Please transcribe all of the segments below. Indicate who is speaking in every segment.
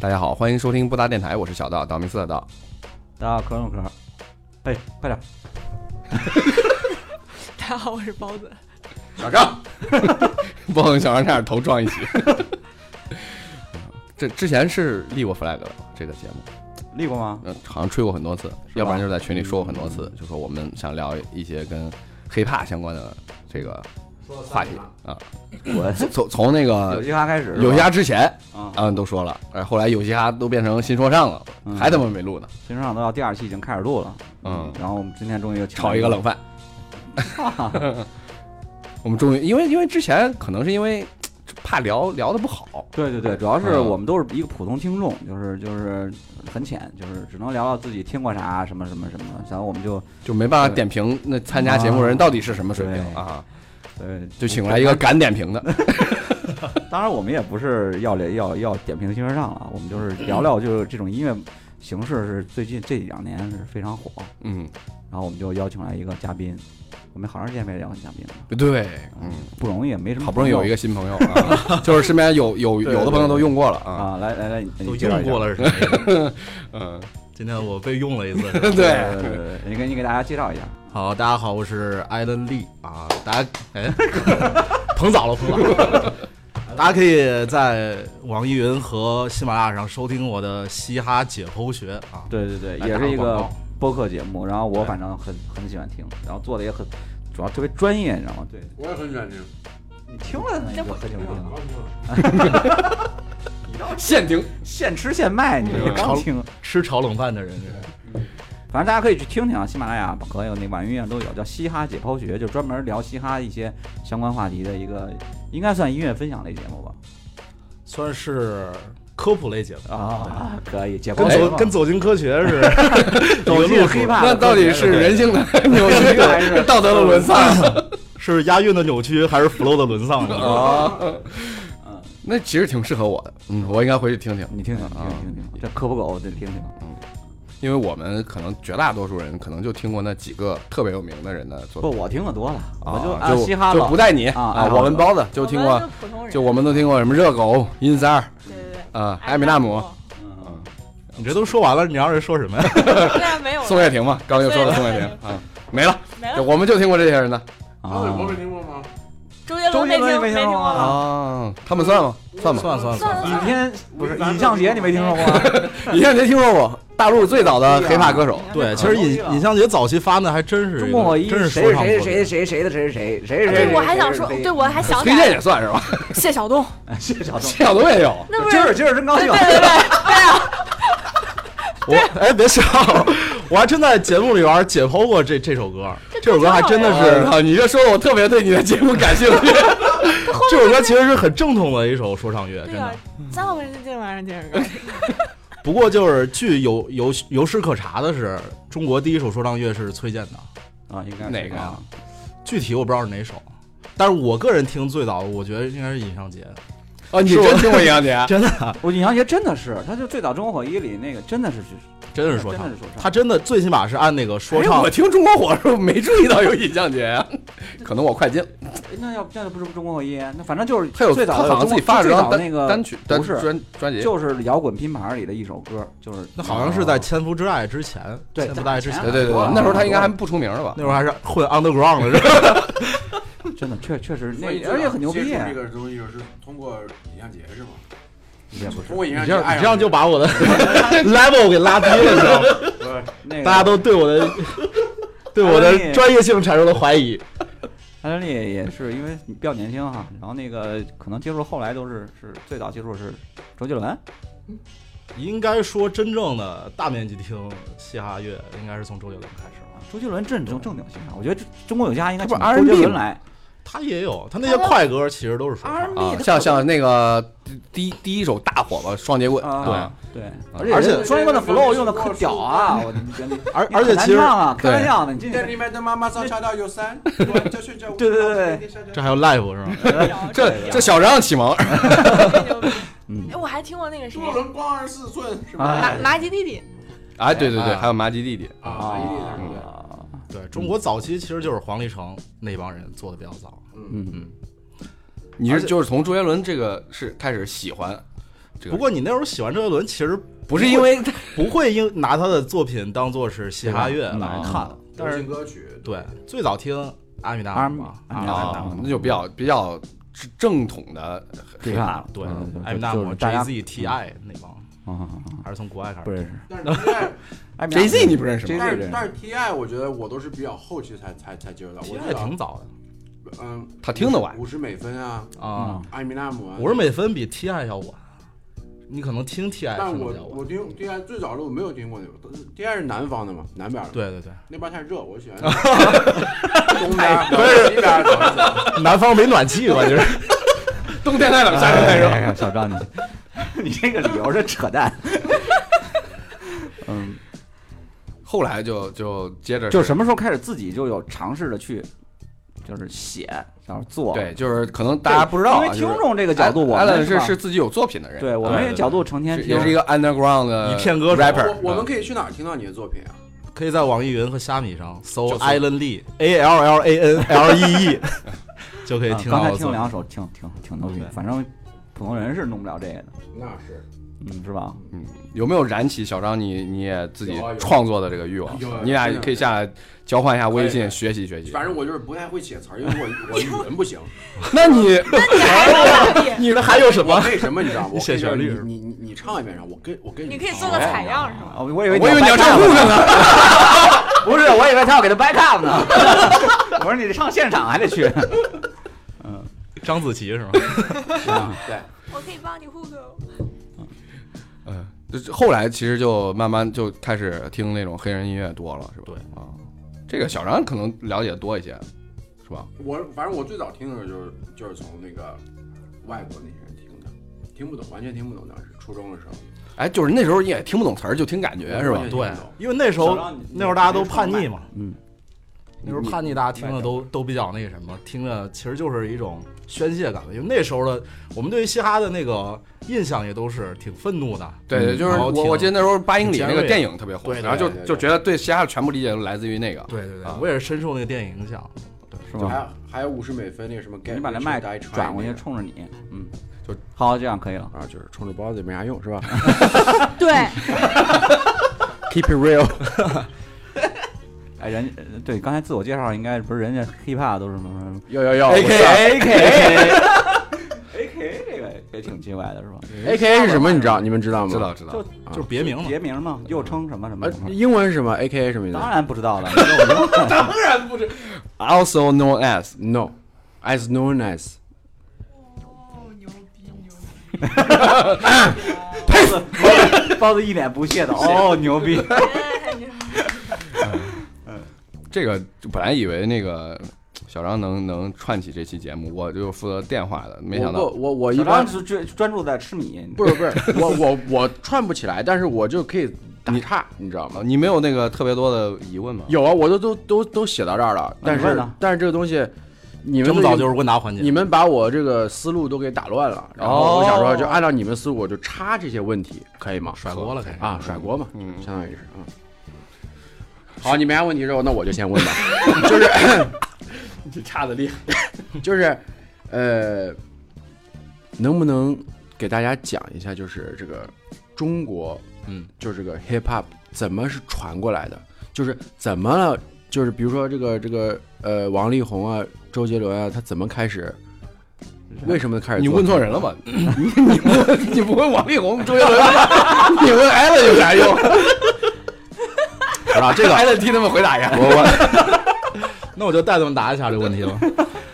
Speaker 1: 大家好，欢迎收听布达电台，我是小道，道明寺的道。
Speaker 2: 大家好，可口可乐。哎，快点！
Speaker 3: 大家好，我是包子。
Speaker 1: 小张，不能小张差点头撞一起。这之前是立过 flag 的这个节目，
Speaker 2: 立过吗？
Speaker 1: 嗯，好像吹过很多次，要不然就是在群里说过很多次，就说我们想聊一些跟 hiphop 相关的这个话题啊。
Speaker 2: 我
Speaker 1: 从从那个
Speaker 2: 有嘻哈开始，
Speaker 1: 有嘻哈之前
Speaker 2: 啊，
Speaker 1: 啊都说了，哎，后来有嘻哈都变成新说唱了，
Speaker 2: 嗯。
Speaker 1: 还他妈没录呢。
Speaker 2: 新说唱都要第二期已经开始录了。
Speaker 1: 嗯，
Speaker 2: 然后我们今天终于又
Speaker 1: 炒一个冷饭。我们终于，因为因为之前可能是因为 怕聊聊的不好，
Speaker 2: 对对对，主要是
Speaker 1: 嗯。
Speaker 2: 我们都是一个普通听众，就是就是很浅，就是只能聊聊自己听过啥什么什么什么，然后我们就
Speaker 1: 就没办法点评那参加节目的人到底是什么水平啊，
Speaker 2: 呃
Speaker 1: 就请来一个敢点评的。
Speaker 2: 当然我们也不是要要要点评新说唱了，我们就是聊聊就是这种音乐形式是最近这两年是非常火，
Speaker 1: 嗯，
Speaker 2: 然后我们就邀请来一个嘉宾，我们好长时间没邀请嘉宾了，
Speaker 1: 对，嗯，
Speaker 2: 不容易，没什么
Speaker 1: 好不容易有一
Speaker 2: 个
Speaker 1: 个新朋友啊，就是身边有有有的朋友都用过了啊，
Speaker 2: 啊，来来来，你
Speaker 4: 都用过，了是什么？
Speaker 1: 嗯，
Speaker 4: 今天我被用了一次。
Speaker 1: 对
Speaker 2: 你给你给大家介绍一下，
Speaker 4: 好，大家好，我是艾伦利啊，大家哎，捧早了，捧早了。大家可以在网易云和喜马拉雅上收听我的嘻哈解剖学啊。
Speaker 2: 对对对，也是一个播客节目，然后我反正很很喜欢听，然后做的也很，主要特别专业，你知道吗？对，
Speaker 5: 我也很喜欢听。
Speaker 2: 你听了你就很喜欢
Speaker 5: 我
Speaker 2: 听，
Speaker 5: 听 了
Speaker 1: 现听，
Speaker 2: 现吃现卖，你这个刚听。
Speaker 4: 吃炒冷饭的人是
Speaker 2: 反正大家可以去听听啊，喜马拉雅和有那网易云上都有，叫《嘻哈解剖学》，就专门聊嘻哈一些相关话题的一个，应该算音乐分享类节目吧？
Speaker 4: 算是科普类节目，
Speaker 2: 啊，可以解
Speaker 4: 跟
Speaker 2: 剖
Speaker 4: 走跟走进科学似的
Speaker 2: 走进黑怕，
Speaker 1: 那到底是人性的 扭曲还是 道德的沦丧
Speaker 4: 是押韵的扭曲还是 flow 的沦丧？
Speaker 1: 啊？那其实挺适合我的，嗯，我应该回去听听。
Speaker 2: 你听听，听
Speaker 1: 啊
Speaker 2: 听听听，这科普狗得听听。
Speaker 1: 因为我们可能绝大多数人可能就听过那几个特别有名的人的作品不，
Speaker 2: 我听的多了，
Speaker 1: 啊
Speaker 2: 我就按
Speaker 1: 就
Speaker 2: 嘻哈了
Speaker 1: 就不带你
Speaker 2: 啊
Speaker 1: 我们包子就听过就我们都听过什么热狗、阴三儿
Speaker 3: 对对对，
Speaker 1: 啊、艾米纳姆、
Speaker 2: 嗯，
Speaker 4: 你这都说完了，你让人说什么呀？
Speaker 3: 对啊，没有
Speaker 1: 宋岳庭嘛，刚又说了宋岳庭啊，没了，
Speaker 3: 没了。
Speaker 1: 我们就听过这些人的
Speaker 2: 啊
Speaker 5: 包子，没听过吗？
Speaker 3: 周杰伦
Speaker 2: 没听过吗
Speaker 3: 没听过吗？
Speaker 1: 啊，他们算吗？算吗。
Speaker 4: 算算算了，
Speaker 2: 尹天不是尹相杰，你没听说过吗？
Speaker 1: 尹相杰听说过，大陆最早的黑怕歌手。
Speaker 4: 对，其实尹尹相杰早期发的还真是
Speaker 2: 中国火一
Speaker 4: 真是
Speaker 2: 谁谁谁谁谁的谁谁谁谁是谁？
Speaker 3: 对，我还想说，对我还想起
Speaker 1: 崔健也算是吧？
Speaker 3: 谢晓东，
Speaker 2: 谢晓东，
Speaker 1: 谢晓东也有。
Speaker 2: 今儿今儿真高兴
Speaker 3: 对对。对对啊，
Speaker 4: 我哎，别笑，我还真在节目里边解剖过这这首歌，这首歌还真的是，
Speaker 1: 操！你这说的我特别对你的节目感兴趣。
Speaker 4: 这首歌其实是很正统的一首说唱乐，真的
Speaker 3: 对啊。，咱们这玩意儿这个，
Speaker 4: 不过就是据有有有史可查的是，中国第一首说唱乐是崔健的，
Speaker 2: 啊，应该是
Speaker 1: 哪个呀
Speaker 2: 啊？
Speaker 4: 具体我不知道是哪首，但是我个人听最早的，我觉得应该是尹尚杰，
Speaker 1: 哦，你真听过尹相杰？
Speaker 4: 真的
Speaker 2: 我尹相杰真的是，他就最早中国火一里那个真的是
Speaker 4: 真的是说唱
Speaker 2: 真的是说唱，
Speaker 4: 他真的最起码是按那个说
Speaker 1: 哎
Speaker 4: 唱
Speaker 1: 我听中国火的时候没注意到有尹相杰啊，可能我快进。
Speaker 2: 那要那不是中国火一，那反正就是
Speaker 1: 他有
Speaker 2: 最早
Speaker 1: 他好像
Speaker 2: 的中国最
Speaker 1: 自己发了
Speaker 2: 那个
Speaker 1: 单曲单
Speaker 2: 不是
Speaker 1: 专专辑。
Speaker 2: 就是摇滚拼盘里的一首歌，就是
Speaker 4: 那好像是在《千夫之爱》之前，
Speaker 2: 对
Speaker 4: 千夫之爱之前，
Speaker 1: 对对对那时候他应该还不出名了吧？
Speaker 4: 那时候还是混 underground 的是吧？
Speaker 2: 真的确确实那而且很牛逼
Speaker 5: 这个东西是通过尹相杰是吗？
Speaker 2: 也不是
Speaker 5: 通过尹
Speaker 4: 你这样你这样就把我的 level 给拉低了，你知道吗？大家都对我的对我的专业性产生了怀疑。
Speaker 2: 安德利也是因为比较年轻哈，然后那个可能接触后来都是是最早接触是周杰伦，
Speaker 4: 应该说，真正的大面积听嘻哈乐，应该是从周杰伦开始吧。
Speaker 2: 周杰伦正正正经嘻哈，我觉得中国有嘻哈应该
Speaker 1: 他不是
Speaker 2: 请周杰伦来，
Speaker 4: 他也有，他那些快歌其实都是说唱。
Speaker 1: 啊，像像那个第一第一首大火吧，《双截棍》
Speaker 2: 啊对，
Speaker 4: 而且
Speaker 2: 人双截棍的 flow 用的可屌啊！我
Speaker 4: 而而且其实
Speaker 2: 的，你
Speaker 5: 里面的妈妈。
Speaker 2: 对对对对
Speaker 4: 这还有 live 是吧？
Speaker 1: 这这小张启蒙，
Speaker 2: 嗯。
Speaker 3: 哎，我还听过那个谁，
Speaker 5: 多伦光二十四寸是吧？
Speaker 2: 啊
Speaker 3: 麻麻吉弟弟，
Speaker 1: 哎，对对对，
Speaker 2: 啊
Speaker 1: 还有麻吉弟弟，
Speaker 5: 啊，
Speaker 4: 对中国早期其实就是黄立成那帮人做的比较早。
Speaker 2: 嗯。嗯。
Speaker 1: 你是就是从周杰伦这个是开始喜欢这个
Speaker 4: 不过你那时候喜欢周杰伦，其实
Speaker 1: 不是因为
Speaker 4: 不会因拿他的作品当做是嘻哈乐来看，但是
Speaker 5: 歌曲，
Speaker 4: 对最早听阿米达
Speaker 2: 阿
Speaker 4: 姆嘛，
Speaker 2: 阿米
Speaker 1: 啊
Speaker 2: 达，
Speaker 1: 那就比较比较正统的
Speaker 2: 黑怕了，
Speaker 4: 对阿米纳姆、
Speaker 2: 就是大家
Speaker 4: Jay Z、T.I 那帮，
Speaker 2: 啊
Speaker 4: 还是从国外开始
Speaker 2: 不认识
Speaker 5: 但是 T.I.
Speaker 2: 艾米
Speaker 1: Jay Z 你不认识 吗？
Speaker 5: 但是但是 T.I. 我觉得我都是比较后期才才才接触到，我
Speaker 4: T.I 挺早的
Speaker 5: 嗯，
Speaker 1: 他听得晚
Speaker 5: 五十美分啊，
Speaker 4: 的啊，
Speaker 5: 艾米纳姆啊，
Speaker 4: 五十美分比 T.I 要晚，你可能听 T.I
Speaker 5: 但我
Speaker 4: 听的比较晚
Speaker 5: 我。听 T.I. 最早的我没有听过那个，T.I. 是南方的嘛，南边的，
Speaker 4: 对对对，
Speaker 5: 那边太热，我喜欢 东边，西边。
Speaker 4: 南方没暖气，关键是。
Speaker 1: 冬天太冷，夏天太热。
Speaker 2: 哎呀，小张你 你这个理由是扯淡。嗯，
Speaker 1: 后来就就接着
Speaker 2: 就什么时候开始自己就有尝试着去，就是写，然后做。
Speaker 1: 对，就是可能大家不知道啊，
Speaker 2: 因为听众这个角度，我们吧
Speaker 1: 是是自己有作品的人，
Speaker 2: 对我们这个角度成天听
Speaker 1: 也是一个 underground 的
Speaker 4: 一片歌
Speaker 1: rapper
Speaker 5: 我。我们
Speaker 1: 嗯
Speaker 5: 可以去哪儿听到你的作品啊？
Speaker 4: 可以在网易云和虾米上搜
Speaker 1: 就搜
Speaker 4: Alan Lee A L L A N L E E，就可以
Speaker 2: 啊
Speaker 4: 听到
Speaker 2: 刚才
Speaker 4: 我作品。
Speaker 2: 听了两首，挺挺挺牛逼，反正普通人是弄不了这个的，
Speaker 5: 那是
Speaker 2: 嗯，是吧？
Speaker 1: 嗯，有没有燃起小张你你也自己
Speaker 5: 有啊有
Speaker 1: 创作的这个欲望
Speaker 5: 有啊？
Speaker 1: 你俩可以下来交换一下微信，学习学习。
Speaker 5: 反正我就是不太会写词儿，因为我我语文不行。
Speaker 1: 那你
Speaker 4: 你的还有什么
Speaker 5: 我？为什么你知道吗？
Speaker 4: 你写旋律
Speaker 5: 你你你唱一遍，让我跟我跟
Speaker 3: 你可以做个采样是吗？
Speaker 2: 啊，我以为
Speaker 1: 我以为你要唱
Speaker 2: up
Speaker 1: 歌呢。
Speaker 2: 不是，我以为他要给他 back up 呢。我说你唱现场还得去。
Speaker 4: 张子琪是吗？
Speaker 5: 对，
Speaker 3: 我可以帮你户口。
Speaker 1: 嗯，就是后来其实就慢慢就开始听那种黑人音乐多了，是吧？
Speaker 4: 对
Speaker 1: 啊，这个小张可能了解多一些，是吧？
Speaker 5: 我反正我最早听的时候就是就是从那个外国那些人听的，听不懂，完全听不懂。当时初中的时候，
Speaker 1: 哎，就是那时候也听不懂词儿，就听感觉，是吧
Speaker 4: 对因为那时候那时候大家都叛逆嘛，
Speaker 2: 嗯，
Speaker 4: 那时候叛逆，大家听的都都比较那个什么，听着其实就是一种宣泄感。因为那时候的我们对于嘻哈的那个印象也都是挺愤怒的，
Speaker 1: 对对，就是我我记得那时候八英里那个电影特别火，然后就就觉得对嘻哈的全部理解都来自于那个。
Speaker 4: 对对对
Speaker 1: 啊，
Speaker 4: 我也是深受那个电影影响。
Speaker 2: 是吧？
Speaker 5: 还有还有五十美分那个什么
Speaker 2: 你把那麦转过去，冲着你，嗯，
Speaker 1: 就
Speaker 2: 好，这样可以了。
Speaker 5: 啊，就是冲着包子也没啥用，是吧
Speaker 3: 对？
Speaker 5: Keep it real，
Speaker 2: 哎，人呃对，刚才自我介绍应该不是人家 hiphop 都是什么什么
Speaker 5: 有有有
Speaker 2: A K A K A K 这个也挺奇怪的是吧
Speaker 5: ？A K A 是什么？你知道？你们知道吗？
Speaker 1: 知道知道
Speaker 2: 就，
Speaker 4: 就是别名嘛，
Speaker 2: 别名嘛，又称什么什么？
Speaker 5: 英文是什么？A K A 什么意思？
Speaker 2: 当然不知道了，
Speaker 1: 当然不知，also known as
Speaker 5: No，as known as
Speaker 3: 哦，牛逼牛逼！
Speaker 2: 包子包子一脸不屑的，哦，牛逼！
Speaker 1: 这个，本来以为那个小张能能串起这期节目，我就负责电话的，没想到
Speaker 5: 我我一
Speaker 2: 小
Speaker 5: 般
Speaker 2: 张是专专注在吃米，
Speaker 5: 不是不是 我我我串不起来，但是我就可以打岔，你知道吗？
Speaker 1: 你没有那个特别多的疑问吗？
Speaker 5: 有啊，我都都都都写到这儿了，但是
Speaker 2: 呢
Speaker 5: 但是这个东西，你们
Speaker 4: 这么早就是问答环节。
Speaker 5: 你们把我这个思路都给打乱了，然后我想说，就按照你们思路，我就插这些问题，可以吗？
Speaker 4: 甩锅了，可以
Speaker 5: 啊，甩锅嘛，
Speaker 1: 嗯
Speaker 5: 相当于是啊。好，你没啥问题之后，那我就先问吧，就是
Speaker 1: 这差的厉害。
Speaker 5: 就是，呃，能不能给大家讲一下，就是这个中国，
Speaker 4: 嗯，
Speaker 5: 就是这个 hip hop 怎么是传过来的？就是怎么了？就是比如说这个这个呃，王力宏啊，周杰伦啊，他怎么开始？为什么开始？
Speaker 1: 你问错人了？吧？你你不问你不问王力宏、周杰伦，你问艾伦有啥用？
Speaker 4: 啊，这个
Speaker 1: 还得替他们回答一下。
Speaker 4: 我我，那我就带他们答一下这个问题了。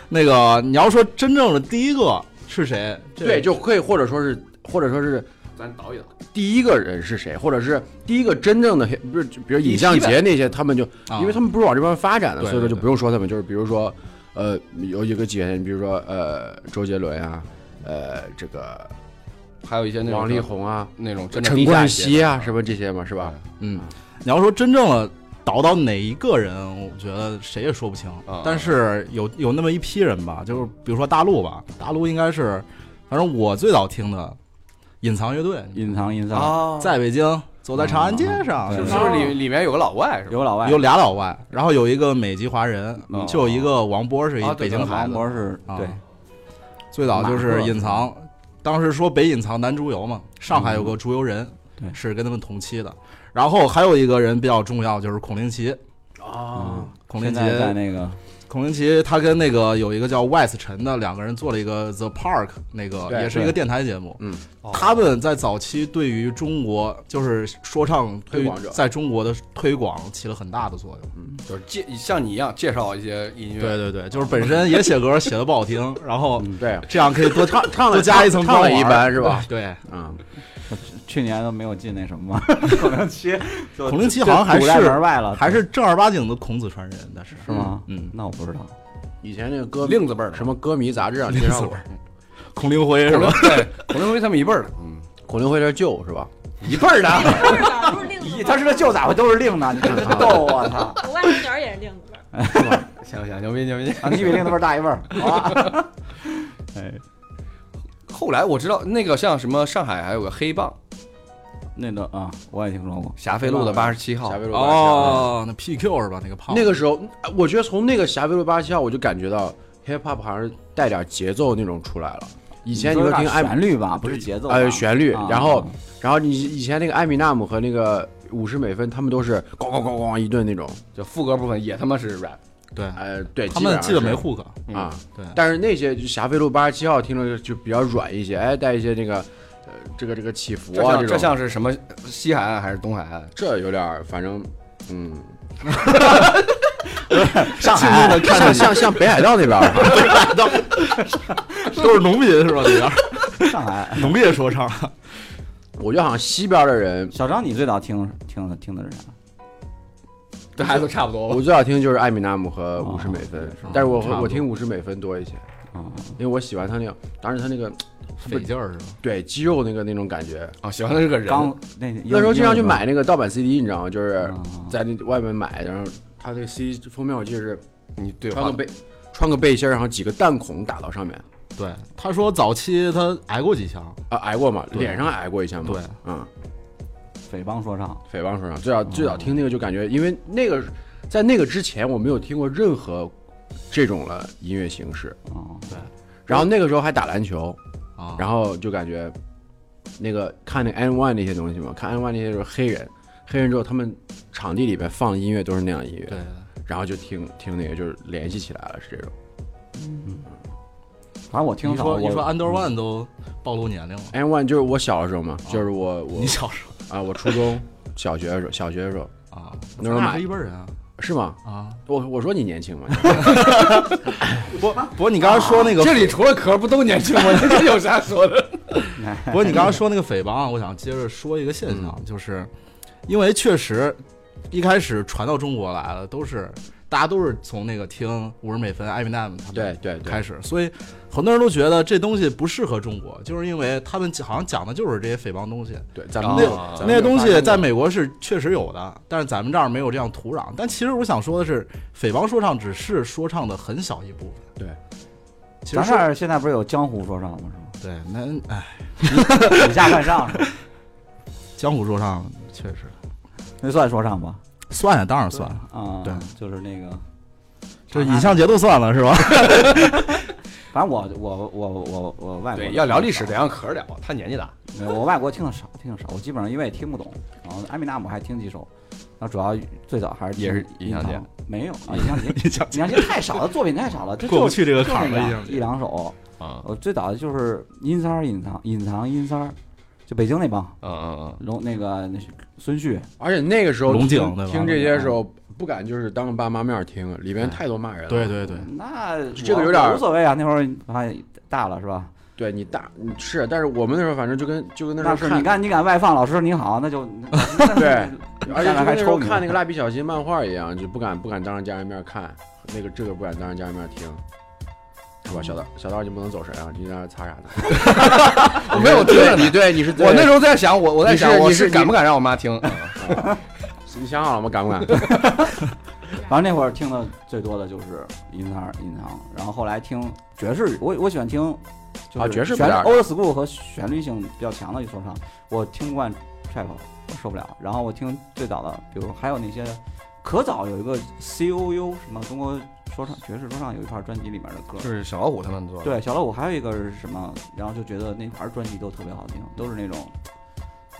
Speaker 4: 那个你要说真正的第一个是谁？
Speaker 5: 对，就可以或者说是或者说是
Speaker 1: 咱导一导。
Speaker 5: 第一个人是谁，或者是第一个真正的不是，比如尹相杰那些，他们就
Speaker 4: 啊
Speaker 5: 因为他们不是往这边发展的，所以说就不用说他们，就是比如说，呃，有一个几个人，比如说呃，周杰伦啊，呃，这个
Speaker 1: 还有一些那种
Speaker 5: 王力宏啊，
Speaker 1: 那种
Speaker 5: 陈冠希啊，什么这些嘛，是吧？
Speaker 4: 嗯，你要说真正的倒到哪一个人，我觉得谁也说不清。
Speaker 1: 啊
Speaker 4: 但是有有那么一批人吧，就是比如说大陆吧，大陆应该是，反正我最早听的隐藏乐队，
Speaker 2: 隐藏隐藏，
Speaker 1: 啊，
Speaker 4: 在北京走在长安街上，
Speaker 2: 嗯
Speaker 1: 是不
Speaker 4: 是
Speaker 1: 里里面有个老外是吧？
Speaker 2: 有老外，
Speaker 4: 有俩老外，然后有一个美籍华人
Speaker 1: 哦，
Speaker 4: 就有一个王波是一
Speaker 1: 啊对
Speaker 4: 北京孩子
Speaker 2: 王，博是
Speaker 4: 啊
Speaker 2: 对，
Speaker 4: 最早就是隐藏，当时说北隐藏南猪油嘛，上海有个猪油人，
Speaker 2: 对
Speaker 4: 是跟他们同期的。然后还有一个人比较重要，就是孔令奇。
Speaker 5: 啊，
Speaker 4: 孔令奇
Speaker 2: 在在那个
Speaker 4: 孔令奇他跟那个有一个叫 Wes 陈的两个人做了一个 The Park，那个也是一个电台节目。
Speaker 5: 嗯，
Speaker 4: 他们在早期对于中国就是说唱
Speaker 5: 推广者。
Speaker 4: 在中国的推广起了很大的作用。
Speaker 5: 嗯，
Speaker 1: 就是介像你一样介绍一些音乐，
Speaker 4: 对对对，就是本身也写歌写的不好听，然后
Speaker 5: 对，
Speaker 4: 这样可以多唱
Speaker 5: 唱了
Speaker 4: 多加一层
Speaker 5: 唱了一般是吧？
Speaker 4: 对，
Speaker 5: 嗯，
Speaker 2: 去年都没有进那什么嘛，孔令奇，
Speaker 4: 孔令奇好像还是
Speaker 2: 门外了，
Speaker 4: 还是正儿八经的孔子传人，但是
Speaker 2: 是吗？
Speaker 4: 嗯，
Speaker 2: 那我不知道。
Speaker 5: 以前那个歌
Speaker 1: 令子辈儿的
Speaker 5: 什么歌迷杂志上介绍过，
Speaker 4: 孔令辉是吧？
Speaker 1: 对，孔令辉他们一辈儿的，嗯，
Speaker 5: 孔令辉是舅是吧？
Speaker 1: 一辈儿的，
Speaker 3: 不是的，不是令子辈儿。
Speaker 2: 咦他是个旧咋会都是令呢？你这逗我操！
Speaker 3: 我外甥女儿也是令子辈儿。
Speaker 1: 行行，牛逼牛逼。
Speaker 2: 啊，你比令子辈儿大一辈儿，好吧？哎，
Speaker 1: 后来我知道那个像什么上海还有个黑棒，
Speaker 2: 那个啊，我也听说过。
Speaker 1: 霞飞路的八十七号。
Speaker 5: 霞，飞路
Speaker 4: 哦，那 PQ 是吧？那个胖
Speaker 5: 那个时候，我觉得从那个霞飞路八十七号，我就感觉到 hip hop 好像是带点节奏那种出来了。以前你会听艾
Speaker 2: 旋律吧，不是节奏吧。
Speaker 5: 呃旋律，
Speaker 2: 啊。
Speaker 5: 然后然后你以前那个艾米纳姆和那个五十美分，他们都是咣咣咣咣一顿那种，
Speaker 1: 就副歌部分也他妈是 rap，
Speaker 4: 对，
Speaker 5: 呃，对，
Speaker 4: 他们记得没
Speaker 5: 护
Speaker 4: hook
Speaker 1: 嗯
Speaker 5: 啊。
Speaker 4: 对，
Speaker 5: 但是那些就霞飞路八十七号听着就比较软一些，哎，带一些那个呃这个这个起伏啊，
Speaker 1: 这像这像是什么西海岸还是东海岸？
Speaker 5: 这有点儿反正嗯，
Speaker 2: 上海。
Speaker 5: 的看着像像北海道那边儿，
Speaker 4: 都是农民是吧？那边
Speaker 2: 上海。
Speaker 4: 农业说唱，
Speaker 5: 我觉得好像西边的人，
Speaker 2: 小张，你最早听听的听的是啥？
Speaker 1: 这还都差不多吧。
Speaker 5: 我。最好听就是艾米纳姆和五十美分
Speaker 2: 哦是，
Speaker 5: 但是我我听五十美分多一些，
Speaker 2: 啊，
Speaker 5: 因为我喜欢他那个，当时他那个
Speaker 4: 费劲儿是吧？
Speaker 5: 对肌肉那个那种感觉。
Speaker 1: 啊，喜欢的是个人，
Speaker 2: 刚那
Speaker 5: 那时候经常去买那个盗版 CD，你知道吗？就是
Speaker 2: 啊。
Speaker 5: 在那外面买，然后他那个 CD 封面我记得是
Speaker 1: 你对
Speaker 5: 穿个背穿个背心儿，然后几个弹孔打到上面。
Speaker 4: 对，他说早期他挨过几枪，
Speaker 5: 啊，挨过嘛，脸上挨过一枪嘛。
Speaker 4: 对，
Speaker 5: 嗯，
Speaker 2: 匪帮说唱，
Speaker 5: 匪帮说唱最早最早听那个就感觉，因为那个在那个之前我没有听过任何这种的音乐形式，
Speaker 2: 哦，对。
Speaker 5: 然后那个时候还打篮球，
Speaker 4: 啊，
Speaker 5: 然后就感觉那个看那个 N One 那些东西嘛，看 N One 那些就是黑人，黑人之后他们场地里边放的音乐都是那样音乐，
Speaker 4: 对，
Speaker 5: 然后就听听那个就是联系起来了，是这种。嗯。
Speaker 2: 反正我听
Speaker 4: 说你说 Under One 都暴露年龄了
Speaker 5: ，N One 就是我小的时候嘛，就是我我
Speaker 4: 你小时候。
Speaker 5: 啊，我初中小学的时候，小学的时候。
Speaker 4: 候啊，
Speaker 5: 那时候买
Speaker 4: 一辈人啊
Speaker 5: 是吗？
Speaker 4: 啊！
Speaker 5: 我我说你年轻吗，
Speaker 4: 不不过你刚刚说那个，
Speaker 1: 这里除了壳不都年轻吗？这有啥说的？
Speaker 4: 不过你刚刚说那个匪帮啊，我想接着说一个现象，就是因为确实一开始传到中国来了，都是大家都是从那个听五十美分、艾米纳姆他们
Speaker 5: 对对对
Speaker 4: 开始，所以很多人都觉得这东西不适合中国，就是因为他们好像讲的就是这些匪帮东西。
Speaker 5: 对，咱们
Speaker 1: 啊
Speaker 5: 那
Speaker 1: 那
Speaker 5: 咱们
Speaker 4: 那些东西在美国是确实有的，但是咱们这儿没有这样土壤。但其实我想说的是，匪帮说唱只是说唱的很小一部分。
Speaker 5: 对，
Speaker 4: 其实
Speaker 2: 咱这儿现在不是有江湖说唱吗？
Speaker 4: 对，那哎？
Speaker 2: 以下犯上是吧，
Speaker 4: 江湖说唱确实
Speaker 2: 那算说唱吧？
Speaker 4: 算呀，当然算了，
Speaker 2: 啊，
Speaker 4: 对，
Speaker 2: 就是那个，
Speaker 4: 这影像节都算了是吧？
Speaker 2: 反正我我我我我外国
Speaker 1: 对，要聊历史得让壳聊，他年纪大。
Speaker 2: 我外国听的少，听的少，我基本上因为也听不懂。然后艾米纳姆还听几首，然后主要最早还是
Speaker 1: 也是
Speaker 2: 听
Speaker 1: 尹相杰，
Speaker 2: 没有 啊，尹相杰，
Speaker 4: 影像
Speaker 2: 尹相杰太少了，作品太少了，这
Speaker 4: 过不去这个坎儿了，
Speaker 2: 那两
Speaker 4: 已经。
Speaker 2: 一两首。
Speaker 1: 啊，
Speaker 2: 我最早的就是阴三儿隐藏隐藏阴三儿，就北京那帮
Speaker 1: 嗯嗯嗯
Speaker 2: 龙那个那是孙旭，
Speaker 5: 而且那个时候
Speaker 4: 龙井
Speaker 5: 听听这些时候不敢就是当着爸妈面听，里边太多骂人了。
Speaker 4: 对对对，
Speaker 2: 那
Speaker 5: 这个有点儿
Speaker 2: 无所谓啊，那会儿还大了是吧？
Speaker 5: 对你大是，但是我们那时候反正就跟就跟那时候
Speaker 2: 那是你看你敢外放，老师你好，那就
Speaker 5: 对，而且
Speaker 2: 下来
Speaker 5: 就跟那时候
Speaker 2: 还抽
Speaker 5: 看那个 蜡笔小新漫画一样，就不敢不敢当着家人面看，那个这个不敢当着家人面听。是吧，小道小道，你不能走神啊！你在那擦啥呢？
Speaker 1: 我没有听着
Speaker 5: 你对你是
Speaker 1: 我那时候在想，我我在想，我
Speaker 5: 你是
Speaker 1: 敢不敢让我妈听？
Speaker 5: 你想好了吗？敢不敢？
Speaker 2: 反正那会儿听的最多的就是隐藏隐藏，然后后来听爵士，我我喜欢听就是
Speaker 5: 啊爵士不
Speaker 2: 旋 old school 和旋律性比较强的一说唱，我听不惯 trap，我受不了。然后我听最早的，比如还有那些可早有一个 C O U 什么中国说唱爵士说唱有一盘专辑里面的歌，
Speaker 1: 就是小老虎他们做的。
Speaker 2: 对，小老虎还有一个是什么？然后就觉得那盘专辑都特别好听，都是那种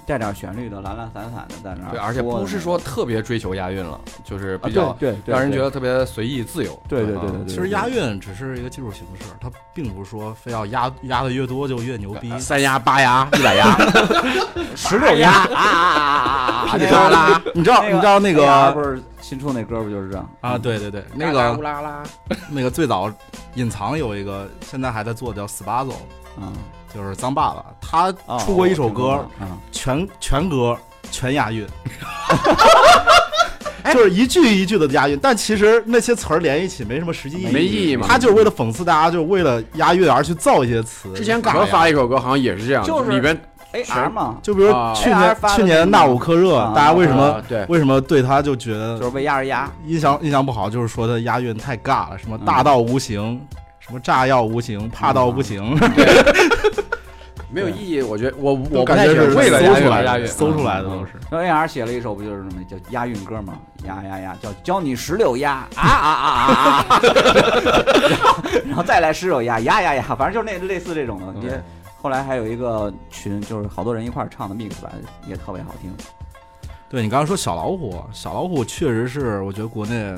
Speaker 2: 带点旋律的，懒懒散散的在那儿
Speaker 1: 对，而且不是说特别追求押韵了，就是
Speaker 2: 啊
Speaker 1: 比较让人觉得特别随意自由。
Speaker 2: 对对对
Speaker 1: 啊
Speaker 2: 对对，
Speaker 4: 其实押韵只是一个技术形式，它并不是说非要押押的越多就越牛逼。
Speaker 5: 三押八押 一百押，
Speaker 2: 十六押啊啊啊啊啊！
Speaker 5: 噼里啪啦，
Speaker 4: 你知道你知道那
Speaker 2: AR 不是新出那歌不就是这样
Speaker 4: 啊？对对对，那个
Speaker 5: 乌拉拉，
Speaker 4: 那个最早隐藏有一个，现在还在做的叫 Spazo，
Speaker 2: 嗯，
Speaker 4: 就是脏爸爸，他
Speaker 2: 哦
Speaker 4: 出过一首歌，全全歌全押韵，就是一句一句的押韵，但其实那些词儿连一起没什么实际意义，
Speaker 5: 没意义嘛
Speaker 4: 他就是为了讽刺大家，就是为了押韵而去造一些词。
Speaker 5: 之前可
Speaker 4: 尬呀
Speaker 5: 发一首歌，好像也是这样，
Speaker 2: 就是
Speaker 5: 里边
Speaker 2: AR 嘛，
Speaker 4: 就比如
Speaker 5: 啊
Speaker 4: 去年去年纳吾克热
Speaker 2: 啊，
Speaker 4: 大家为什么
Speaker 5: 啊对
Speaker 4: 为什么对他就觉得
Speaker 2: 就是为压而压。
Speaker 4: 印象印象不好？就是说他押韵太尬了，什么
Speaker 2: 嗯
Speaker 4: 大道无形，什么炸药无情，怕到不行，
Speaker 5: 没有意义。我觉得我我不太喜欢
Speaker 4: 感觉是
Speaker 1: 为了押韵
Speaker 4: 搜出来
Speaker 1: 押韵
Speaker 4: 搜出来的
Speaker 1: 嗯
Speaker 4: 都是。
Speaker 2: 那 AR 写了一首不就是什么叫押韵歌吗？押押押，叫教你十六押啊啊啊啊啊！然后 然后再来十首押押押押，反正就是那类似这种的。后来还有一个群，就是好多人一块儿唱的 mix 版，也特别好听。
Speaker 4: 对你刚刚说小老虎，小老虎确实是我觉得国内，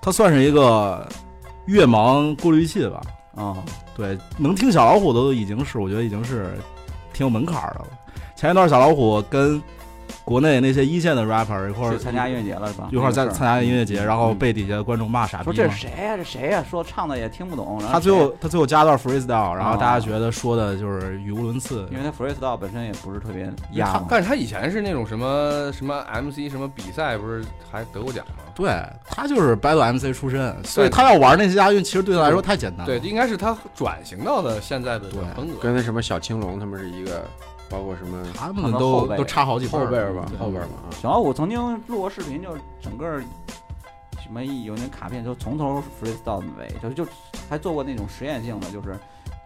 Speaker 4: 它算是一个乐盲过滤器吧。
Speaker 2: 啊，
Speaker 4: 对，能听小老虎的都已经是我觉得已经是挺有门槛儿的了。前一段小老虎跟国内那些一线的 rapper 一块儿
Speaker 2: 去参加音乐节了是吧？
Speaker 4: 一块儿在
Speaker 2: 那个事儿
Speaker 4: 参加音乐节，
Speaker 2: 嗯
Speaker 4: 然后
Speaker 2: 嗯
Speaker 4: 被底下观众骂傻逼
Speaker 2: 说这是谁呀？这谁呀？说唱的也听不懂。然后
Speaker 4: 他最后他最后加段 freestyle，然后
Speaker 2: 哦
Speaker 4: 大家觉得说的就是语无伦次。
Speaker 2: 因为他 freestyle 本身也不是特别压
Speaker 1: 但是他以前是那种什么什么 MC 什么比赛，不是还得过奖吗？
Speaker 4: 对他就是 battle MC 出身，所以他要玩那些押韵，其实对他来说太简单了。
Speaker 1: 对，应该是他转型到的现在的
Speaker 4: 对
Speaker 1: 风格。
Speaker 5: 跟那什么小青龙他们是一个，包括什么
Speaker 4: 他
Speaker 2: 他们
Speaker 4: 们都
Speaker 2: 后辈
Speaker 4: 都差好几
Speaker 5: 后辈儿吧，后辈儿嘛啊。
Speaker 2: 小老虎曾经录过视频，就是整个什么有那卡片，就从头 freestyle 到尾，就就还做过那种实验性的，就是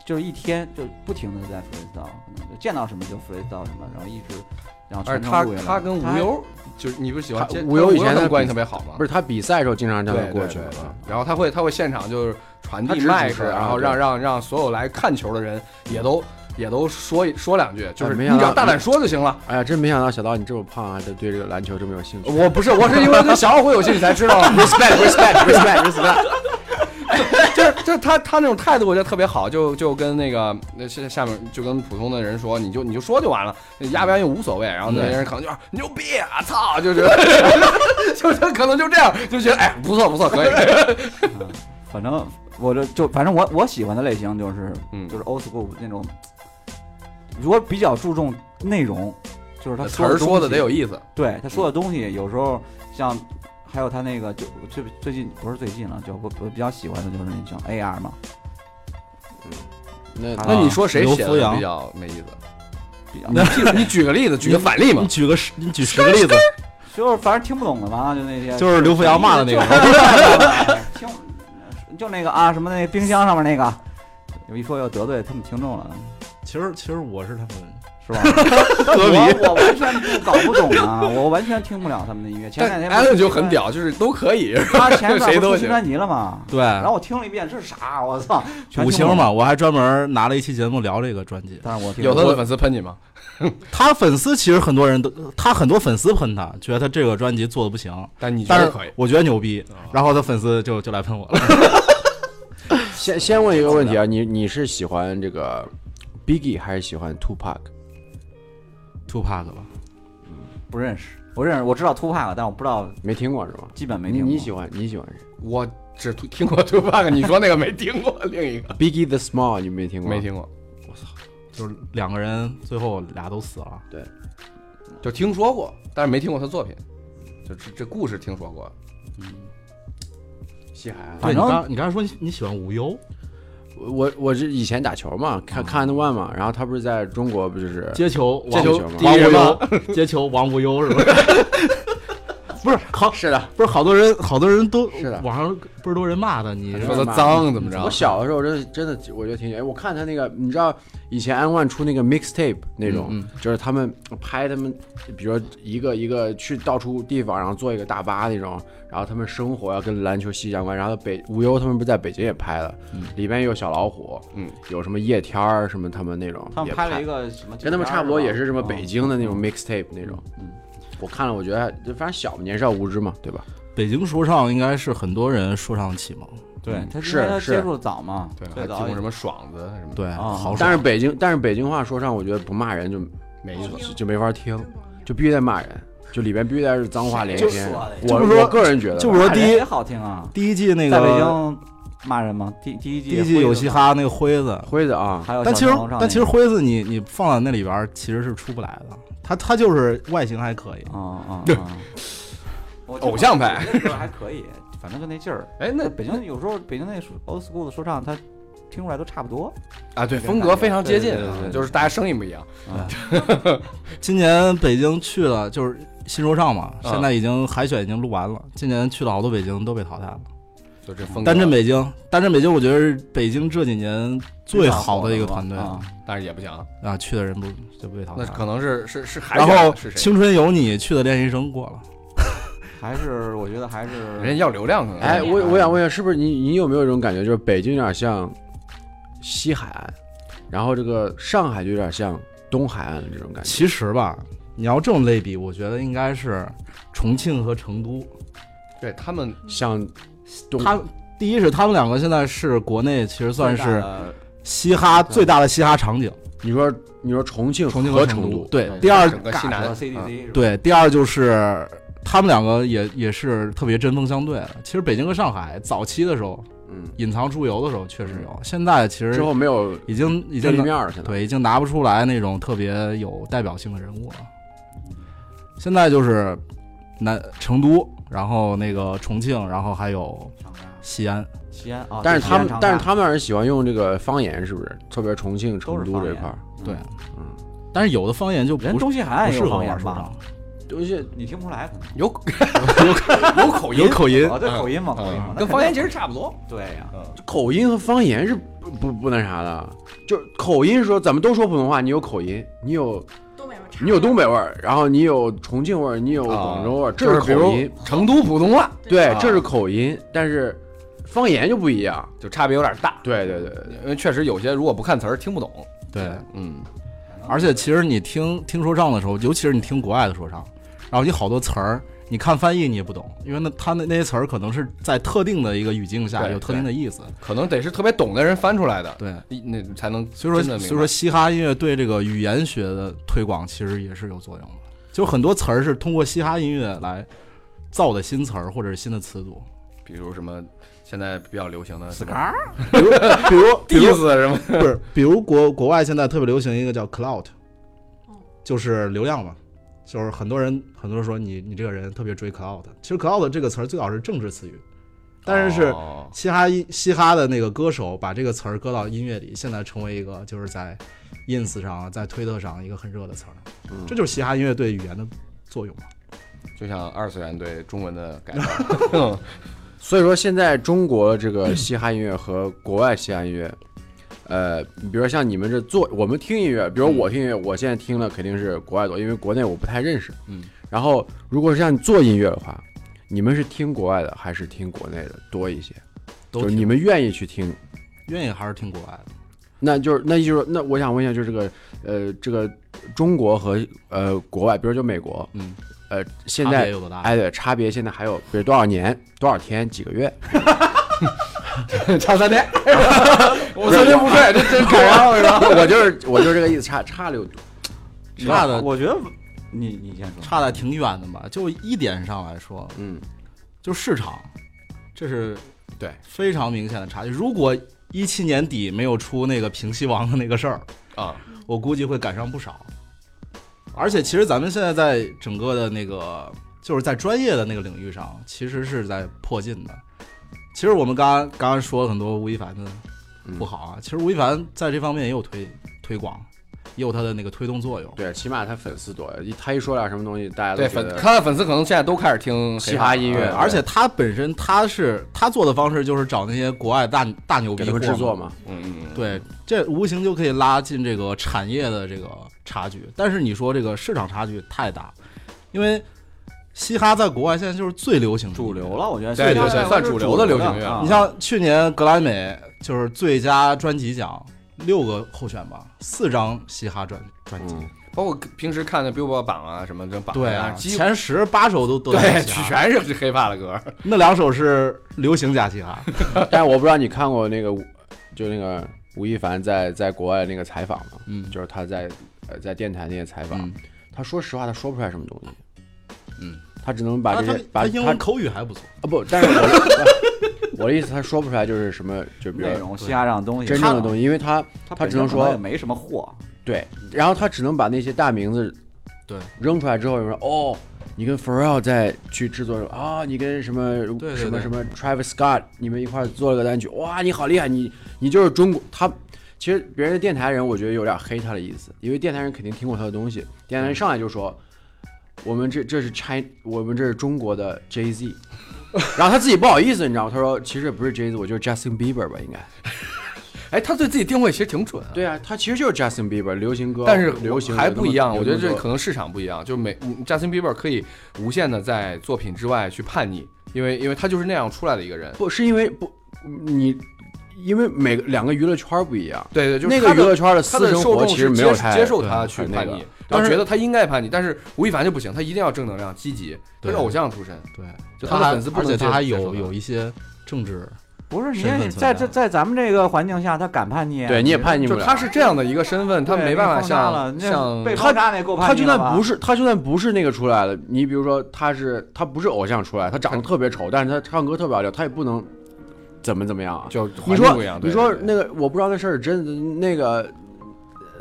Speaker 2: 就是一天就不停的在 freestyle，可能就见到什么就 freestyle 什么，然后一直然后
Speaker 1: 而他他跟无
Speaker 2: 还
Speaker 1: 忧，就是你不是喜欢
Speaker 5: 无忧以前的
Speaker 1: 他们关系特别好吗？
Speaker 5: 不是他比赛的时候经常这
Speaker 1: 对
Speaker 5: 样过去
Speaker 1: 对对
Speaker 5: 啊。
Speaker 1: 然后他会他会现场就是传递麦克，然后让让让所有来看球的人也都也都说一说两句，就是你只要大胆说就行了。
Speaker 5: 哎呀，真没想到小刀你这么胖，还对这个篮球这么有兴趣。
Speaker 1: 我不是，我是因为对小奥会有兴趣才知道。
Speaker 5: respect respect respect respect。
Speaker 1: 就是就是他他那种态度，我觉得特别好，就就跟那个那下下面就跟普通的人说，你就你就说就完了，压不压韵无所谓。然后那些人可能就是牛逼啊，操，就是 就是可能就这样，就觉得哎不错不错，可以。
Speaker 2: 反正我这就反正我我喜欢的类型就是
Speaker 1: 嗯
Speaker 2: 就是 old school 那种，如果比较注重内容，就是他
Speaker 1: 词儿说的得有
Speaker 2: 意
Speaker 1: 意思。
Speaker 2: 对他说的东西，有时候像还有他那个就最最近不是最近了，就我我比较喜欢的就是那叫 AR 嘛，
Speaker 5: 那
Speaker 1: 那你说谁
Speaker 4: 刘福阳
Speaker 1: 写的比较没意思？
Speaker 2: 比较
Speaker 1: 你举 你举个例子，举个反例嘛
Speaker 4: 你。举个十，你举十个例子，
Speaker 2: 就是反正听不懂的嘛，就那些
Speaker 4: 就是刘福阳骂的那个
Speaker 2: 个，听就那个啊什么那冰箱上面那个，有一说要得罪他们听众了，
Speaker 4: 其实其实我是他们
Speaker 2: 是吧？我我完全不搞不懂啊，我完全听不了他们的音乐。前
Speaker 1: 但
Speaker 2: 两天不是
Speaker 1: Allen 就很屌，就是都可以。
Speaker 2: 他前段
Speaker 1: 谁都行
Speaker 2: 不是出新专辑了吗？
Speaker 4: 对
Speaker 2: 然后我听了一遍，这是啥？我操，
Speaker 4: 五星嘛，。我还专门拿了一期节目聊这个专辑。
Speaker 2: 但是我听
Speaker 1: 有他的粉丝喷你吗？
Speaker 4: 他粉丝其实很多人都，他很多粉丝喷他，觉得他这个专辑做的不行，
Speaker 1: 但你觉
Speaker 4: 但是
Speaker 1: 得可以？
Speaker 4: 我觉得牛逼，然后他粉丝就就来喷我了。
Speaker 5: 先先问一个问题啊，你你是喜欢这个 Biggie 还是喜欢
Speaker 4: Tupac？Tupac 吧，嗯
Speaker 2: 不认识，我认识，我知道 Tupac，但我不知道，
Speaker 5: 没听过是吧？
Speaker 2: 基本没听过。
Speaker 5: 你你喜欢你喜欢谁
Speaker 1: 我只听过 Tupac，你说那个没听过，另一个
Speaker 5: ？Biggie the Small 你没听过？
Speaker 1: 没。听过，我操
Speaker 4: 就是两个人最后俩都死了。
Speaker 1: 对就听说过，但是没听过他作品。就这这故事听说过，嗯
Speaker 5: 西海岸。
Speaker 4: 对你
Speaker 2: 反正
Speaker 4: 刚你刚才说你你喜欢无忧，
Speaker 5: 我我是以前打球嘛，看看 One 嘛，然后他不是在中国不就是
Speaker 4: 接球王
Speaker 5: 接球
Speaker 4: 王无忧，接球王无忧是吧？不是好
Speaker 5: 是的，
Speaker 4: 不是好多人好多人都
Speaker 5: 是的
Speaker 4: 网上倍儿多人骂他，你
Speaker 1: 说他脏怎么着？
Speaker 5: 我小的时候真的真的我觉得挺，哎，我看他那个，你知道以前安万出那个 mixtape 那种，
Speaker 4: 嗯
Speaker 5: 就是他们拍他们，比如说一个一个去到处地方，然后坐一个大巴那种，然后他们生活要跟篮球息息相关。然后北无忧他们不是在北京也拍了，
Speaker 4: 嗯
Speaker 5: 里边有小老虎，
Speaker 1: 嗯，
Speaker 5: 有什么叶天儿什么他们那种，
Speaker 2: 他们拍了一个什么？
Speaker 5: 跟他们差不多，也是什么
Speaker 2: 哦
Speaker 5: 北京的那种 mixtape 那种。
Speaker 2: 嗯，
Speaker 5: 我看了，我觉得就反正小嘛年少无知嘛，对吧？
Speaker 4: 北京说唱应该是很多人说唱启蒙，
Speaker 2: 对，他
Speaker 5: 是
Speaker 2: 接触早嘛，
Speaker 1: 对，
Speaker 2: 最早
Speaker 1: 还提供什么爽子什么，
Speaker 4: 对，
Speaker 2: 啊
Speaker 4: 好
Speaker 5: 但是。北京，但是北京话说唱，我觉得不骂人就
Speaker 1: 没意思。
Speaker 5: 就没法听，就必须得骂人，就里边必须得是脏话连篇。我
Speaker 4: 就是
Speaker 5: 我个人觉得吧，
Speaker 4: 就是说第一
Speaker 2: 好听啊，
Speaker 4: 第一季那
Speaker 2: 在北
Speaker 4: 个
Speaker 2: 京骂人吗？第第一季
Speaker 4: 第一季有嘻
Speaker 2: 嘻，
Speaker 4: 哈那个辉子，
Speaker 5: 辉子啊，
Speaker 2: 还有
Speaker 4: 但其实但其实辉子你你放在那里边儿其实是出不来的，他他就是外形还可以，
Speaker 2: 啊啊
Speaker 1: 偶像派
Speaker 2: 还可以，反正就那劲儿。
Speaker 1: 哎，那
Speaker 2: 北京有时候北京那 old school 的说唱，他听出来都差不多。
Speaker 1: 啊，对，风格非常接近啊，
Speaker 2: 对对对对
Speaker 1: 就是大家声音不一样。
Speaker 2: 啊，
Speaker 4: 今年北京去了，就是新说唱嘛，
Speaker 1: 嗯
Speaker 4: 现在已经海选已经录完了。今年去了好多北京都被淘汰了。
Speaker 1: 就这风格，
Speaker 4: 单镇北京，单镇北京，我觉得是北京这几年最好的一个团队
Speaker 2: 啊，
Speaker 1: 但是也不行，
Speaker 4: 啊，去的人不就被淘汰。
Speaker 1: 那可能是是是还
Speaker 4: 然后
Speaker 1: 是？
Speaker 4: 青春有你去的练习生过了，
Speaker 2: 还是我觉得还是
Speaker 1: 人家要流量可能。
Speaker 5: 哎，我我想问一下，是不是你你有没有一种感觉，就是北京有点像西海岸，然后这个上海就有点像东海岸的这种感觉？
Speaker 4: 其实吧，你要这种类比，我觉得应该是重庆和成都。
Speaker 1: 对他们
Speaker 5: 像东
Speaker 4: 他第一是他们两个现在是国内其实算是嘻哈最大的嘻哈场景，
Speaker 5: 你说你说重庆
Speaker 4: 重庆
Speaker 5: 和
Speaker 4: 成
Speaker 5: 都，
Speaker 4: 对，第二
Speaker 1: 整个西南
Speaker 2: 和
Speaker 1: 啊
Speaker 2: CDC 是吧？
Speaker 4: 对，第二就是他们两个也也是特别针锋相对的。其实北京和上海早期的时候，
Speaker 5: 嗯，
Speaker 4: 隐藏出游的时候确实有，现在其实
Speaker 5: 之后没有
Speaker 4: 已经已
Speaker 5: 对
Speaker 4: 经
Speaker 5: 立面了，现在
Speaker 4: 对已经拿不出来那种特别有代表性的人物了。现在就是南成都，然后那个重庆，然后还有、西安。
Speaker 2: 西安啊，
Speaker 5: 但是他们但是他们让人喜欢用这个方言，是不是？特别重庆、成
Speaker 2: 都
Speaker 5: 这块儿，
Speaker 4: 对，
Speaker 5: 嗯，
Speaker 4: 但是有的方言就
Speaker 2: 人
Speaker 4: 不
Speaker 2: 东西海岸
Speaker 4: 不适合
Speaker 2: 也有方言吧？，
Speaker 5: 东西
Speaker 2: 你听不出来可能。
Speaker 1: 有 有口音，
Speaker 4: 有口音。
Speaker 2: 哦，对，口音嘛，口音嘛，
Speaker 1: 跟方言其实差不多。
Speaker 2: 对呀。
Speaker 5: 口音和方言是不不不那啥的，就口音说咱们都说普通话，你有口音，你有你有东北味儿，然后你有重庆味儿，你有广州味儿，这
Speaker 1: 是
Speaker 5: 口音，
Speaker 1: 成都普通话。
Speaker 5: 对
Speaker 1: 啊，
Speaker 5: 这是口音，但是方言就不一样。
Speaker 1: 就差别有点大，
Speaker 5: 对对对对，
Speaker 1: 因为确实有些如果不看词儿听不懂。
Speaker 4: 对，
Speaker 1: 嗯，
Speaker 4: 而且其实你听听说唱的时候，尤其是你听国外的说唱，然后你好多词儿，你看翻译你也不懂，因为那他那那些词儿可能是在特定的一个语境下有特定的意思。
Speaker 1: 可能得是特别懂的人翻出来的，
Speaker 4: 对，
Speaker 1: 那才能
Speaker 4: 所以说所以说嘻哈音乐对这个语言学的推广其实也是有作用的。就很多词儿是通过嘻哈音乐来造的新词儿或者是新的词组，
Speaker 1: 比如什么现在比较流行的
Speaker 2: 死嘎，
Speaker 4: 比如比如
Speaker 1: diss 什么，
Speaker 4: 不是，比如国国外现在特别流行一个叫 clout，
Speaker 3: 哦
Speaker 4: 就是流量嘛，就是很多人很多人说你你这个人特别追 cloud，其实 cloud 这个词儿最早是政治词语，但是是
Speaker 1: 哦。
Speaker 4: 嘻哈音嘻哈的那个歌手把这个词儿搁到音乐里，现在成为一个就是在 ins 上在推特上一个很热的词儿，
Speaker 5: 嗯。
Speaker 4: 这就是嘻哈音乐对语言的作用嘛。
Speaker 1: 就像二次元对中文的改造
Speaker 5: 所以说现在中国这个嘻哈音乐和国外嘻哈音乐，呃，比如说像你们这做我们听音乐，比如我听音乐，我现在听的肯定是国外多，因为国内我不太认识。
Speaker 1: 嗯，
Speaker 5: 然后如果是像你做音乐的话，你们是听国外的还是听国内的多一些？
Speaker 4: 都
Speaker 5: 就是你们愿意去听，
Speaker 4: 愿意还是听国外的？
Speaker 5: 那就是那就是那我想问一下，就是这个呃这个中国和呃国外，比如就美国，
Speaker 4: 嗯，
Speaker 5: 呃现在？哎对差别现在还有比如多少年多少天几个月？
Speaker 1: 差三天，我三天不睡，这真赶上了是吧？
Speaker 5: 我就是我就是这个意思，差差六？
Speaker 4: 差的
Speaker 2: 我觉得你你先说，
Speaker 4: 差的挺远的吧？就一点上来说，
Speaker 5: 嗯，
Speaker 4: 就市场，这是
Speaker 1: 对
Speaker 4: 非常明显的差距。如果一七年底没有出那个平西王的那个事儿，
Speaker 1: 啊，
Speaker 4: 我估计会赶上不少。而且，其实咱们现在在整个的那个，就是在专业的那个领域上，其实是在迫近的。其实我们刚刚刚刚说了很多吴亦凡的不好啊，其实吴亦凡在这方面也有推推广，也有他的那个推动作用。
Speaker 5: 对，起码他粉丝多，一他一说点什么东西，大家都
Speaker 1: 对粉
Speaker 5: 觉得
Speaker 1: 他的粉丝可能现在都开始听
Speaker 5: 嘻哈音乐
Speaker 4: 对，而且他本身他是他做的方式就是找那些国外大大牛逼
Speaker 5: 给他们
Speaker 4: 货
Speaker 5: 制作嘛。
Speaker 1: 嗯嗯嗯，
Speaker 4: 对，这无形就可以拉近这个产业的这个差距。但是你说这个市场差距太大，因为嘻哈在国外现在就是最流行的
Speaker 2: 主流了，我觉得
Speaker 1: 对对对，
Speaker 2: 现在是
Speaker 1: 算主流的流行乐。
Speaker 4: 你像去年格莱美就是最佳专辑奖六个候选吧，四张嘻哈专专辑，
Speaker 5: 嗯，
Speaker 1: 包括平时看的 Billboard 榜啊什么这榜
Speaker 4: 对啊，前十八首都都
Speaker 1: 对
Speaker 4: 是嘻哈
Speaker 1: 全是黑怕的歌。
Speaker 4: 那两首是流行加嘻哈，
Speaker 5: 但是我不知道你看过那个，就那个吴亦凡在在国外那个采访吗？
Speaker 4: 嗯
Speaker 5: 就是他在呃在电台那些采访，
Speaker 4: 嗯
Speaker 5: 他说实话，他说不出来什么东西。
Speaker 4: 嗯，
Speaker 5: 他只能把这些把
Speaker 4: 他口语还不错，
Speaker 5: 啊不，但是我的我的意思，他说不出来就是什么，就比如
Speaker 2: 内容嘻哈上的东西，
Speaker 5: 真正的东西，因为他
Speaker 2: 他
Speaker 5: 他只能说
Speaker 2: 没什么货，
Speaker 5: 对，然后他只能把那些大名字
Speaker 4: 对。
Speaker 5: 扔出来之后，有人说哦，你跟 Pharrell 在去制作啊，你跟什么什么什么 Travis Scott 你们一块做了个单曲，哇，你好厉害，你你就是中国他。其实别人的电台人，我觉得有点黑他的意思，因为电台人肯定听过他的东西。电台人上来就说：“我们这这是 China，我们这是中国的 Jay Z。”然后他自己不好意思，你知道吗？他说：“其实也不是 Jay Z，我就是 Justin Bieber 吧，应该。
Speaker 1: 哎，他对自己定位其实挺准”。
Speaker 5: 对啊，他其实就是 Justin Bieber 流行歌，
Speaker 1: 但是
Speaker 5: 流行
Speaker 1: 还不一样，我觉得这可能市场不一样。就是每嗯 Justin Bieber 可以无限的在作品之外去叛逆，因为因为他就是那样出来的一个人。
Speaker 5: 不是因为不你，因为每个两个娱乐圈不一样，
Speaker 1: 对对，就是
Speaker 5: 那个娱乐圈的私生活其实
Speaker 1: 受众是接
Speaker 5: 没有太
Speaker 1: 接受他去叛逆，然后觉得他应该叛逆，但是吴亦凡就不行，他一定要正能量、积极，他是偶像出身，
Speaker 4: 对，
Speaker 1: 就他的粉丝不能接
Speaker 4: 且他还
Speaker 1: 接受他
Speaker 4: 有有一些政治，
Speaker 2: 不是你
Speaker 4: 在
Speaker 2: 在这在咱们这个环境下，他敢叛逆啊？
Speaker 5: 对你也叛逆不了。
Speaker 1: 他是这样的一个身份，他没办法像像
Speaker 2: 被
Speaker 5: 他他就算不是他就算不是那个出来的，你比如说他是他不是偶像出来，他长得特别丑，但是他唱歌特别好听，他也不能怎么怎么样啊。
Speaker 1: 就
Speaker 5: 你说你说那个我不知道那事儿是真的，那个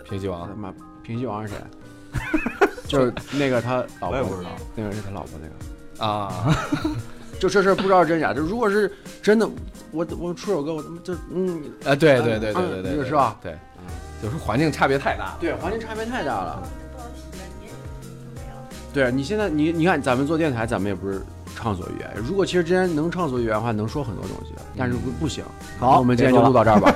Speaker 1: 平西王
Speaker 5: 他妈平西王是谁？就是那个他老婆
Speaker 2: 我也不知道，
Speaker 5: 那个是他老婆那个。
Speaker 1: 啊，
Speaker 5: 就这事儿不知道真假，就如果是真的，我我出首歌，我他妈就嗯，
Speaker 1: 啊，对对对对
Speaker 5: 嗯
Speaker 1: 对对，对
Speaker 5: 是吧？
Speaker 1: 对，有时候环境差别太大了。
Speaker 5: 对，环境差别太大了。对啊，你现在你你看咱们做电台，咱们也不是畅所欲言。如果其实之前能畅所欲言的话，能说很多东西，但是不不行。
Speaker 2: 好
Speaker 5: 我们今天就录到这儿吧。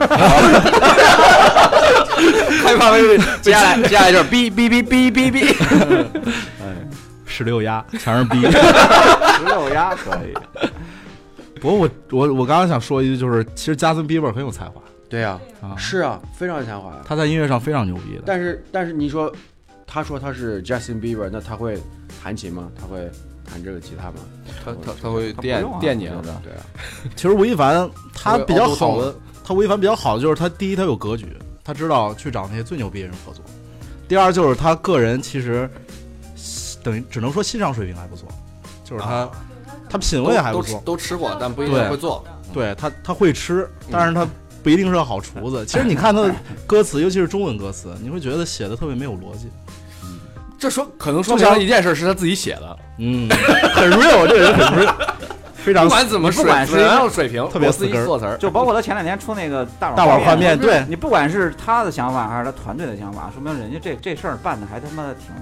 Speaker 1: 害怕被
Speaker 5: 接下来接下来就是哔哔哔哔哔哔。
Speaker 4: 哎十六鸭全是哔。
Speaker 2: 十六鸭可以。
Speaker 4: 不过我我我刚刚想说一句，就是其实加森比伯很有才华
Speaker 5: 对呀、
Speaker 4: 啊，
Speaker 5: 是啊，非常有才华呀。
Speaker 4: 他在音乐上非常牛逼的。
Speaker 5: 但是但是你说，他说他是 Justin Bieber，那他会弹琴吗？他会弹这个吉他吗？
Speaker 1: 他他他会电电你啊
Speaker 2: 我觉得
Speaker 5: 对啊，
Speaker 4: 其实吴亦凡他比较好的，他吴亦凡比较好的就是他第一他有格局，他知道去找那些最牛逼的人合作。第二就是他个人其实等于只能说欣赏水平还不错，就是他、
Speaker 1: 啊
Speaker 4: 他品味还不错，
Speaker 1: 都吃过，但不一定会做。
Speaker 4: 对他他会吃，但是他不一定是个好厨子。其实你看他的歌词，尤其是中文歌词，你会觉得写的特别没有逻辑。
Speaker 1: 这说可能说明了一件事，是他自己写的。
Speaker 4: 嗯，很 real，这个人很 real，非常
Speaker 1: 不管怎么
Speaker 2: 说，不管是
Speaker 1: 怎么样水平，
Speaker 4: 特别
Speaker 1: 自己
Speaker 4: 死根儿
Speaker 1: 做词儿。
Speaker 2: 就包括他前两天出那个大碗
Speaker 4: 大碗宽面对
Speaker 2: 你不管是他的想法还是他团队的想法，说明人家这这事儿办的还他妈的挺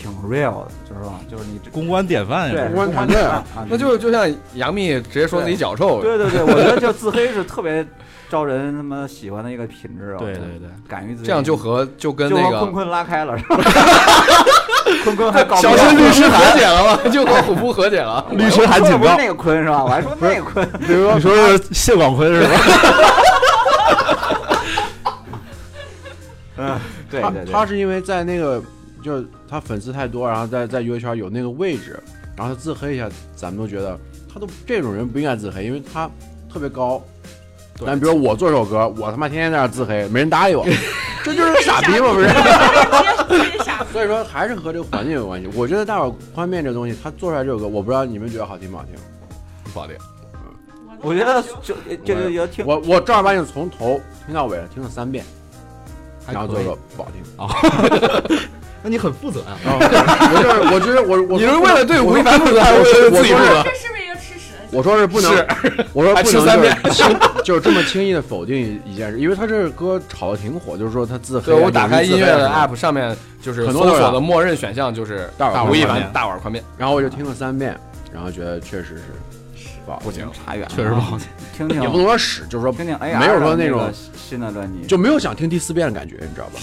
Speaker 2: 挺 real 的，就是吧？就是你
Speaker 4: 公关典范呀。
Speaker 2: 对
Speaker 5: 公关团队啊
Speaker 2: 啊，
Speaker 1: 那就就像杨幂直接说自己脚臭，
Speaker 2: 对对对，我觉得就自黑是特别招人他妈喜欢的一个品质啊。
Speaker 4: 对对对，
Speaker 2: 敢于自黑
Speaker 1: 这样就和就跟那个
Speaker 2: 坤坤拉开了，是吧？坤坤还告不
Speaker 1: 小
Speaker 2: 了
Speaker 1: 律师和解了吗？就和虎扑和解了。
Speaker 4: 律师函警告
Speaker 2: 那个坤是吧？我还说那个坤，
Speaker 5: 比如说
Speaker 4: 你说是谢广坤是吧？
Speaker 2: 嗯，对
Speaker 5: 他
Speaker 2: 对对，
Speaker 5: 他是因为在那个就是他粉丝太多，然后在在娱乐圈有那个位置，然后他自黑一下，咱们都觉得他都这种人不应该自黑，因为他特别高。
Speaker 4: 对
Speaker 5: 但比如我做首歌，我他妈天天在那自黑，没人搭理我，这就是傻逼嘛，不是？所以说还是和这个环境有关系。我觉得大碗宽面这东西，他做出来这首歌，我不知道你们觉得好听不好听。
Speaker 1: 不好听，
Speaker 2: 我觉得就就就就挺
Speaker 5: 我我正儿八经从头听到尾听了三遍，然后最后说不好听。
Speaker 4: 那你很负责呀。
Speaker 5: 啊我就是我觉得我我
Speaker 1: 你是为了对吴亦凡负责，还是为了自己负责？
Speaker 3: 这是不是一个吃屎的
Speaker 5: 我说是不能，我说不能
Speaker 1: 吃三遍
Speaker 5: 就是轻，就是这么轻易的否定一件事，因为他这个歌炒的挺火，就是说他自黑啊。
Speaker 1: 对我打开音乐的 app 上面就是
Speaker 5: 很多
Speaker 1: 的默认选项就是
Speaker 5: 大碗
Speaker 1: 吴亦
Speaker 5: 宽面
Speaker 1: 凡大碗宽面，
Speaker 5: 然后我就听了三遍，然后觉得确实是不好听，
Speaker 1: 不行，
Speaker 2: 差远了，
Speaker 4: 确实不好
Speaker 2: 听。听听
Speaker 5: 也不能说屎，就是说
Speaker 2: 听听哎呀
Speaker 5: 没有说
Speaker 2: 那
Speaker 5: 那种
Speaker 2: 新的专辑，
Speaker 5: 就没有想听第四遍的感觉，你知道吧？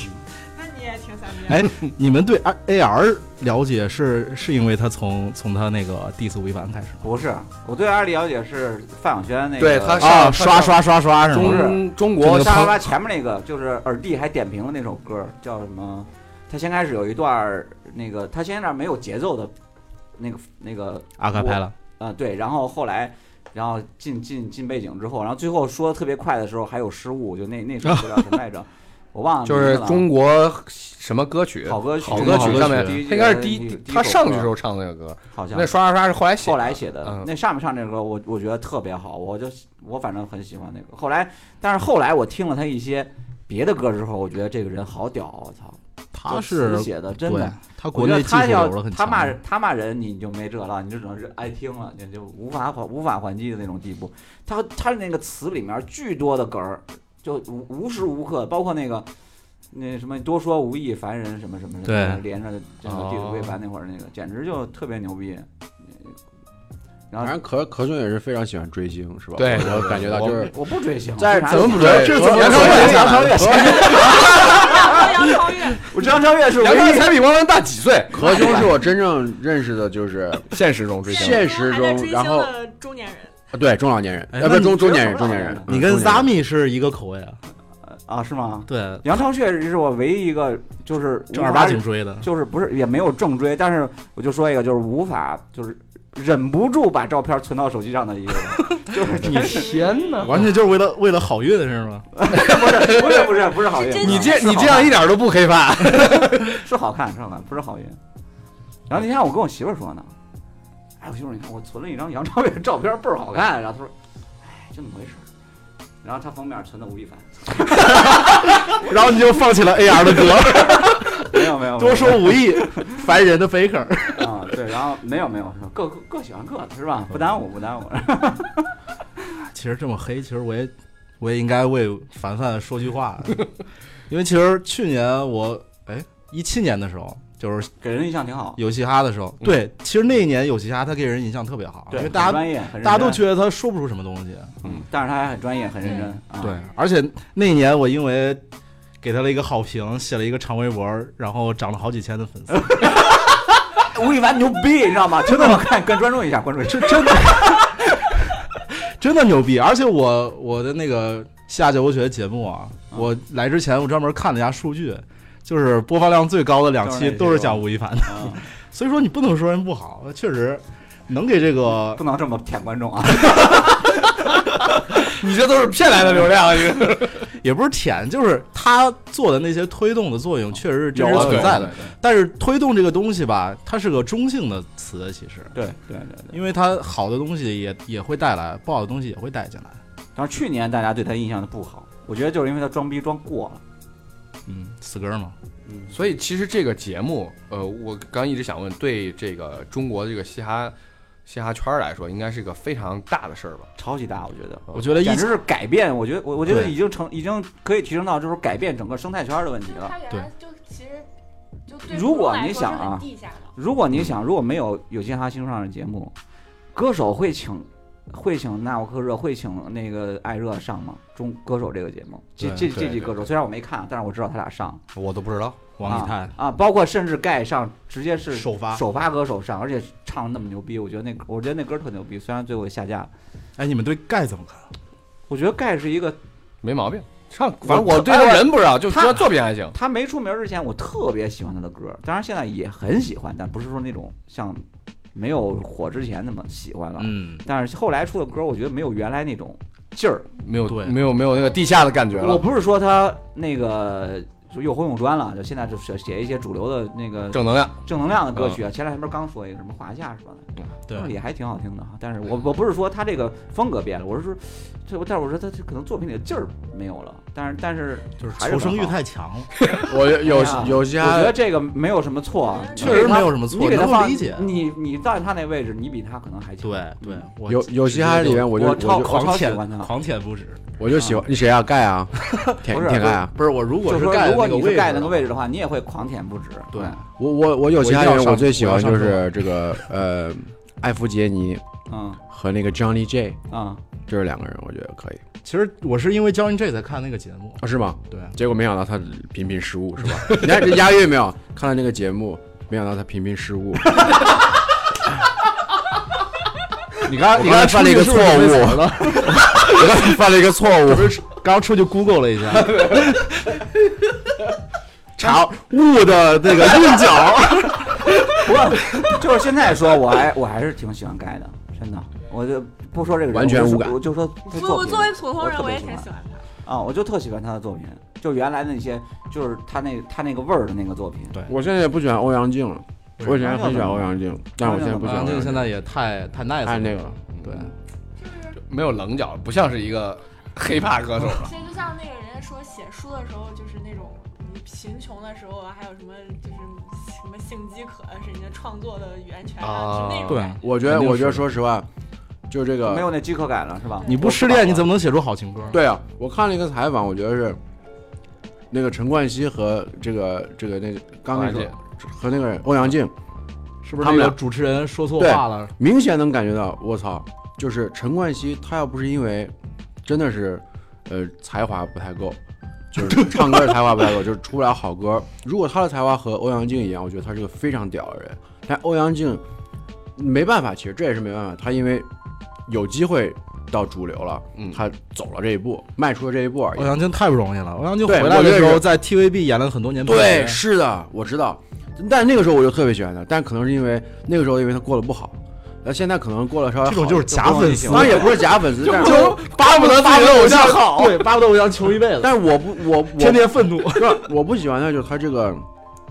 Speaker 4: 哎，你们对 A R 了解是是因为他从从他那个 diss 吴亦凡开始吗？
Speaker 2: 不是，我对 AR 了解是范晓萱那个，
Speaker 1: 对他
Speaker 4: 啊，刷刷刷刷是吗？
Speaker 1: 中中
Speaker 4: 就那个
Speaker 1: 国上
Speaker 2: 沙拉巴前面那个就是耳帝还点评了那首歌，叫什么？他先开始有一段那个，他先那没有节奏的，那个那个
Speaker 4: 阿卡拍了，
Speaker 2: 啊、对，然后后来，然后进进进背景之后，然后最后说的特别快的时候还有失误，就那那首歌叫什么来着？我忘了
Speaker 1: 就是，中国什么歌曲？
Speaker 2: 好歌曲，
Speaker 1: 好歌曲上面，他应该是
Speaker 2: 第
Speaker 1: 第
Speaker 2: 一
Speaker 1: 他上去时候唱的那个歌，
Speaker 2: 好像
Speaker 1: 那刷刷刷是后来写的，
Speaker 2: 后来写的，
Speaker 1: 嗯。
Speaker 2: 那上面唱这个歌，我我觉得特别好，我就我反正很喜欢那个。后来，但是后来我听了他一些别的歌之后，我觉得这个人好屌，我操，
Speaker 4: 他是
Speaker 2: 写的真的。
Speaker 4: 他国内技术
Speaker 2: 他要
Speaker 4: 流的很强。
Speaker 2: 他骂人他骂人你就没辙了，你就只能是爱听了，你就无法还无法还击的那种地步。他他那个词里面巨多的梗儿，就无无时无刻，包括那个那什么多说无益，凡人什么什么什么，连着这个
Speaker 1: 哦
Speaker 2: 地主未凡那会儿那个，简直就特别牛逼。然后
Speaker 5: 反正何何炅也是非常喜欢追星，是吧？
Speaker 1: 对
Speaker 5: 我感觉到就是
Speaker 2: 我不追星，
Speaker 5: 在
Speaker 1: 怎么不追
Speaker 2: 这
Speaker 1: 这
Speaker 2: 怎么
Speaker 1: 杨超越
Speaker 2: 杨超越，
Speaker 3: 杨超越，
Speaker 2: 我张超越是
Speaker 1: 杨超越才比汪洋大几岁？
Speaker 5: 何炅是我真正认识的，就是
Speaker 1: 现实中追星，
Speaker 5: 现实中，然后
Speaker 3: 中年人，
Speaker 5: 对中老年人，呃，不中中年人，中年人。
Speaker 4: 你跟
Speaker 5: 嗯中年人
Speaker 4: Zami 是一个口味啊？
Speaker 2: 啊是吗？
Speaker 4: 对，
Speaker 2: 杨超越是我唯一一个就是
Speaker 4: 正儿八经追的。
Speaker 2: 就是不是也没有正追，但是我就说一个，就是无法就是忍不住把照片存到手机上的一个人，就是
Speaker 1: 你天哪！
Speaker 4: 完全就是为了为了好运是吗？
Speaker 2: 不是不是不是不是好运，
Speaker 1: 你这你这样一点都不黑发，
Speaker 2: 是好看是好看，不是好运。然后那天我跟我媳妇儿说呢，哎，我媳妇你看我存了一张杨超越的照片倍儿好看，然后他说，哎，就那么回事儿。然后他封面存的吴亦凡，
Speaker 4: 然后你就放弃了 AR 的歌，
Speaker 2: 没有没有，
Speaker 4: 多说无益，烦人的 faker。
Speaker 2: 啊，对，然后没有没有，各各各喜欢各的是吧？不耽误不耽误。
Speaker 4: 其实这么黑，其实我也我也应该为凡凡说句话，因为其实去年我哎一七年的时候，就是
Speaker 2: 给人印象挺好，
Speaker 4: 有嘻哈的时候，对，其实那一年有嘻哈他给人印象特别好，
Speaker 2: 对，
Speaker 4: 因为大家
Speaker 2: 专业，
Speaker 4: 大家都觉得他说不出什么东西，
Speaker 2: 嗯，但是他还很专业，很认真。啊。
Speaker 4: 对，而且那一年我因为给他了一个好评，写了一个长微博，然后涨了好几千的粉丝，
Speaker 2: 吴亦凡牛逼，你知道吗？真的，我看 关关注一下，关注一下。
Speaker 4: 真的。真的牛逼！而且我我的那个下九学节目啊，
Speaker 2: 嗯。
Speaker 4: 我来之前我专门看了一下数据，就是播放量最高的两期都是讲吴亦凡的，
Speaker 2: 啊
Speaker 4: 所以说你不能说人不好，确实能给这个
Speaker 2: 不能这么舔观众啊！
Speaker 1: 你这都是骗来的流量，你
Speaker 4: 也不是舔，就是他做的那些推动的作用确实是真实存在的。但是推动这个东西吧，它是个中性的词，其实，
Speaker 2: 对对对对。
Speaker 4: 因为它好的东西也也会带来，不好的东西也会带进来。
Speaker 2: 但是去年大家对他印象的不好，我觉得就是因为他装逼装过了。
Speaker 4: 嗯，死歌嘛。
Speaker 2: 嗯，
Speaker 1: 所以其实这个节目，呃，我刚一直想问，对这个中国这个嘻哈嘻哈圈来说，应该是个非常大的事儿吧？
Speaker 2: 超级大，我觉得。
Speaker 4: 我觉得一
Speaker 2: 简直是改变，我觉得我我觉得已经成已经可以提升到就是改变整个生态圈的问题了。
Speaker 3: 对就其实
Speaker 2: 如果你想啊如果你想，如果没有有嘻哈新说唱的节目，歌手会请会请纳沃克热，会请那个艾热上吗？中歌手这个节目，这这这几歌手虽然我没看，但是我知道他俩上。
Speaker 1: 我都不知道。
Speaker 4: 王以太
Speaker 2: 啊啊，包括甚至盖上直接是
Speaker 4: 首发
Speaker 2: 首发歌手上，而且唱的那么牛逼，我觉得那我觉得那歌特牛逼，虽然最后下架了。
Speaker 4: 哎，你们对盖怎么看？
Speaker 2: 我觉得盖是一个
Speaker 1: 没毛病。唱，反正我对他人不知道，就
Speaker 2: 他
Speaker 1: 觉得作品还行。
Speaker 2: 他没出名之前，我特别喜欢他的歌，当然现在也很喜欢，但不是说那种像没有火之前那么喜欢了。
Speaker 4: 嗯，
Speaker 2: 但是后来出的歌，我觉得没有原来那种劲儿。
Speaker 1: 没有
Speaker 4: 对
Speaker 1: 没有没有那个地下的感觉了。
Speaker 2: 我不是说他那个就又红又专了，就现在就写写一些主流的那个
Speaker 1: 正能量，
Speaker 2: 正能量的歌曲啊。前两天不是刚说一个什么华夏是吧？
Speaker 4: 对
Speaker 2: 也还挺好听的。但是我我不是说他这个风格变了，我是说，这但是我说他可能作品里的劲儿没有了。但是但是
Speaker 4: 就是
Speaker 2: 还是
Speaker 4: 求生欲太强了，
Speaker 5: 我有有些
Speaker 2: 我觉得，这个没有什么错啊，
Speaker 4: 确实没有什么错，
Speaker 2: 你给他放
Speaker 4: 理解。
Speaker 2: 你你在他那位置，你比他可能还强。
Speaker 4: 对对，我
Speaker 5: 有有嘻哈里面我就
Speaker 2: 我
Speaker 5: 我就
Speaker 2: 超
Speaker 4: 狂舔
Speaker 2: 喜欢他
Speaker 4: 狂舔不止。
Speaker 5: 我就喜欢你谁啊？盖啊，舔
Speaker 2: 不是
Speaker 5: 舔盖啊！
Speaker 4: 不是我，如果
Speaker 2: 是说，
Speaker 4: 盖
Speaker 2: 如果你
Speaker 4: 个
Speaker 2: 盖那个位置的话，你也会狂舔不止。
Speaker 4: 对
Speaker 2: 嗯
Speaker 5: 我我我有其他人
Speaker 4: 我
Speaker 5: 最喜欢就是这个呃艾弗杰尼
Speaker 2: 嗯
Speaker 5: 和那个 Johnny J，
Speaker 2: 嗯，
Speaker 5: 这是两个人，我觉得可以
Speaker 4: 其实我是因为 Johnny J 才看那个节目，
Speaker 5: 啊？是吗？
Speaker 4: 对，
Speaker 5: 结果没想到他频频失误，是吧？你看这押韵没有？看了那个节目，没想到他频频失误。你刚你 刚才犯了一个错误，我，刚才犯了一个错误，
Speaker 4: 刚出去 Google 了一下，查雾的那个韵脚，
Speaker 2: 不过就是现在说，我还我还是挺喜欢盖的，真的。我就不说这个人，
Speaker 5: 完全无感
Speaker 2: 我就说他作
Speaker 3: 不，
Speaker 2: 品
Speaker 3: 作为普通人，我也挺喜欢他。
Speaker 2: 啊，我就特喜欢他的作品，就原来的那些，就是他那他那个味儿的那个作品。
Speaker 4: 对
Speaker 5: 我现在也不喜欢欧阳靖了，我以前很喜欢欧阳靖，但是我现在不喜欢欧阳靖，
Speaker 4: 现在也太太 nice 了，
Speaker 5: 太那个了。
Speaker 4: 对，
Speaker 1: 没有棱角，不像是一个黑怕歌手了。
Speaker 3: 其实就像那个人家说写书的时候，就是那种你贫穷的时候啊，还有什么就是什么性饥渴是你的创作的源泉
Speaker 1: 啊
Speaker 3: 啊，是那种
Speaker 4: 对
Speaker 3: 感觉。
Speaker 5: 我觉得，
Speaker 4: 肯定
Speaker 5: 我觉得说实话，就这个
Speaker 2: 没有那饥渴感了，是吧？
Speaker 4: 你不失恋，你怎么能写出好情歌？
Speaker 5: 对啊，我看了一个采访，我觉得是那个陈冠希和这个这个那个刚才说和那个欧阳靖，
Speaker 4: 是不是
Speaker 5: 他们俩
Speaker 4: 主持人说错话了？
Speaker 5: 明显能感觉到，我操，就是陈冠希他要不是因为真的是呃才华不太够。就是唱歌的才华不太够，就是出不了好歌。如果他的才华和欧阳靖一样，我觉得他是个非常屌的人。但欧阳靖没办法，其实这也是没办法。他因为有机会到主流了，
Speaker 1: 嗯
Speaker 5: 他走了这一步，迈出了这一步而已
Speaker 4: 欧。阳靖太不容易了，欧阳靖回来的时候在 TVB 演了很多年，
Speaker 5: 对，是的，我知道。但那个时候我就特别喜欢他，但可能是因为那个时候因为他过得不好，那现在可能过了稍微好
Speaker 4: 这种就是假粉丝，
Speaker 5: 当然也不是假粉丝，但是
Speaker 1: 就巴不得自己的偶像好。
Speaker 4: 对，巴不得偶像求一辈子，
Speaker 5: 但是我不我我
Speaker 4: 天天愤怒。
Speaker 5: 是吧我不喜欢的就是他这个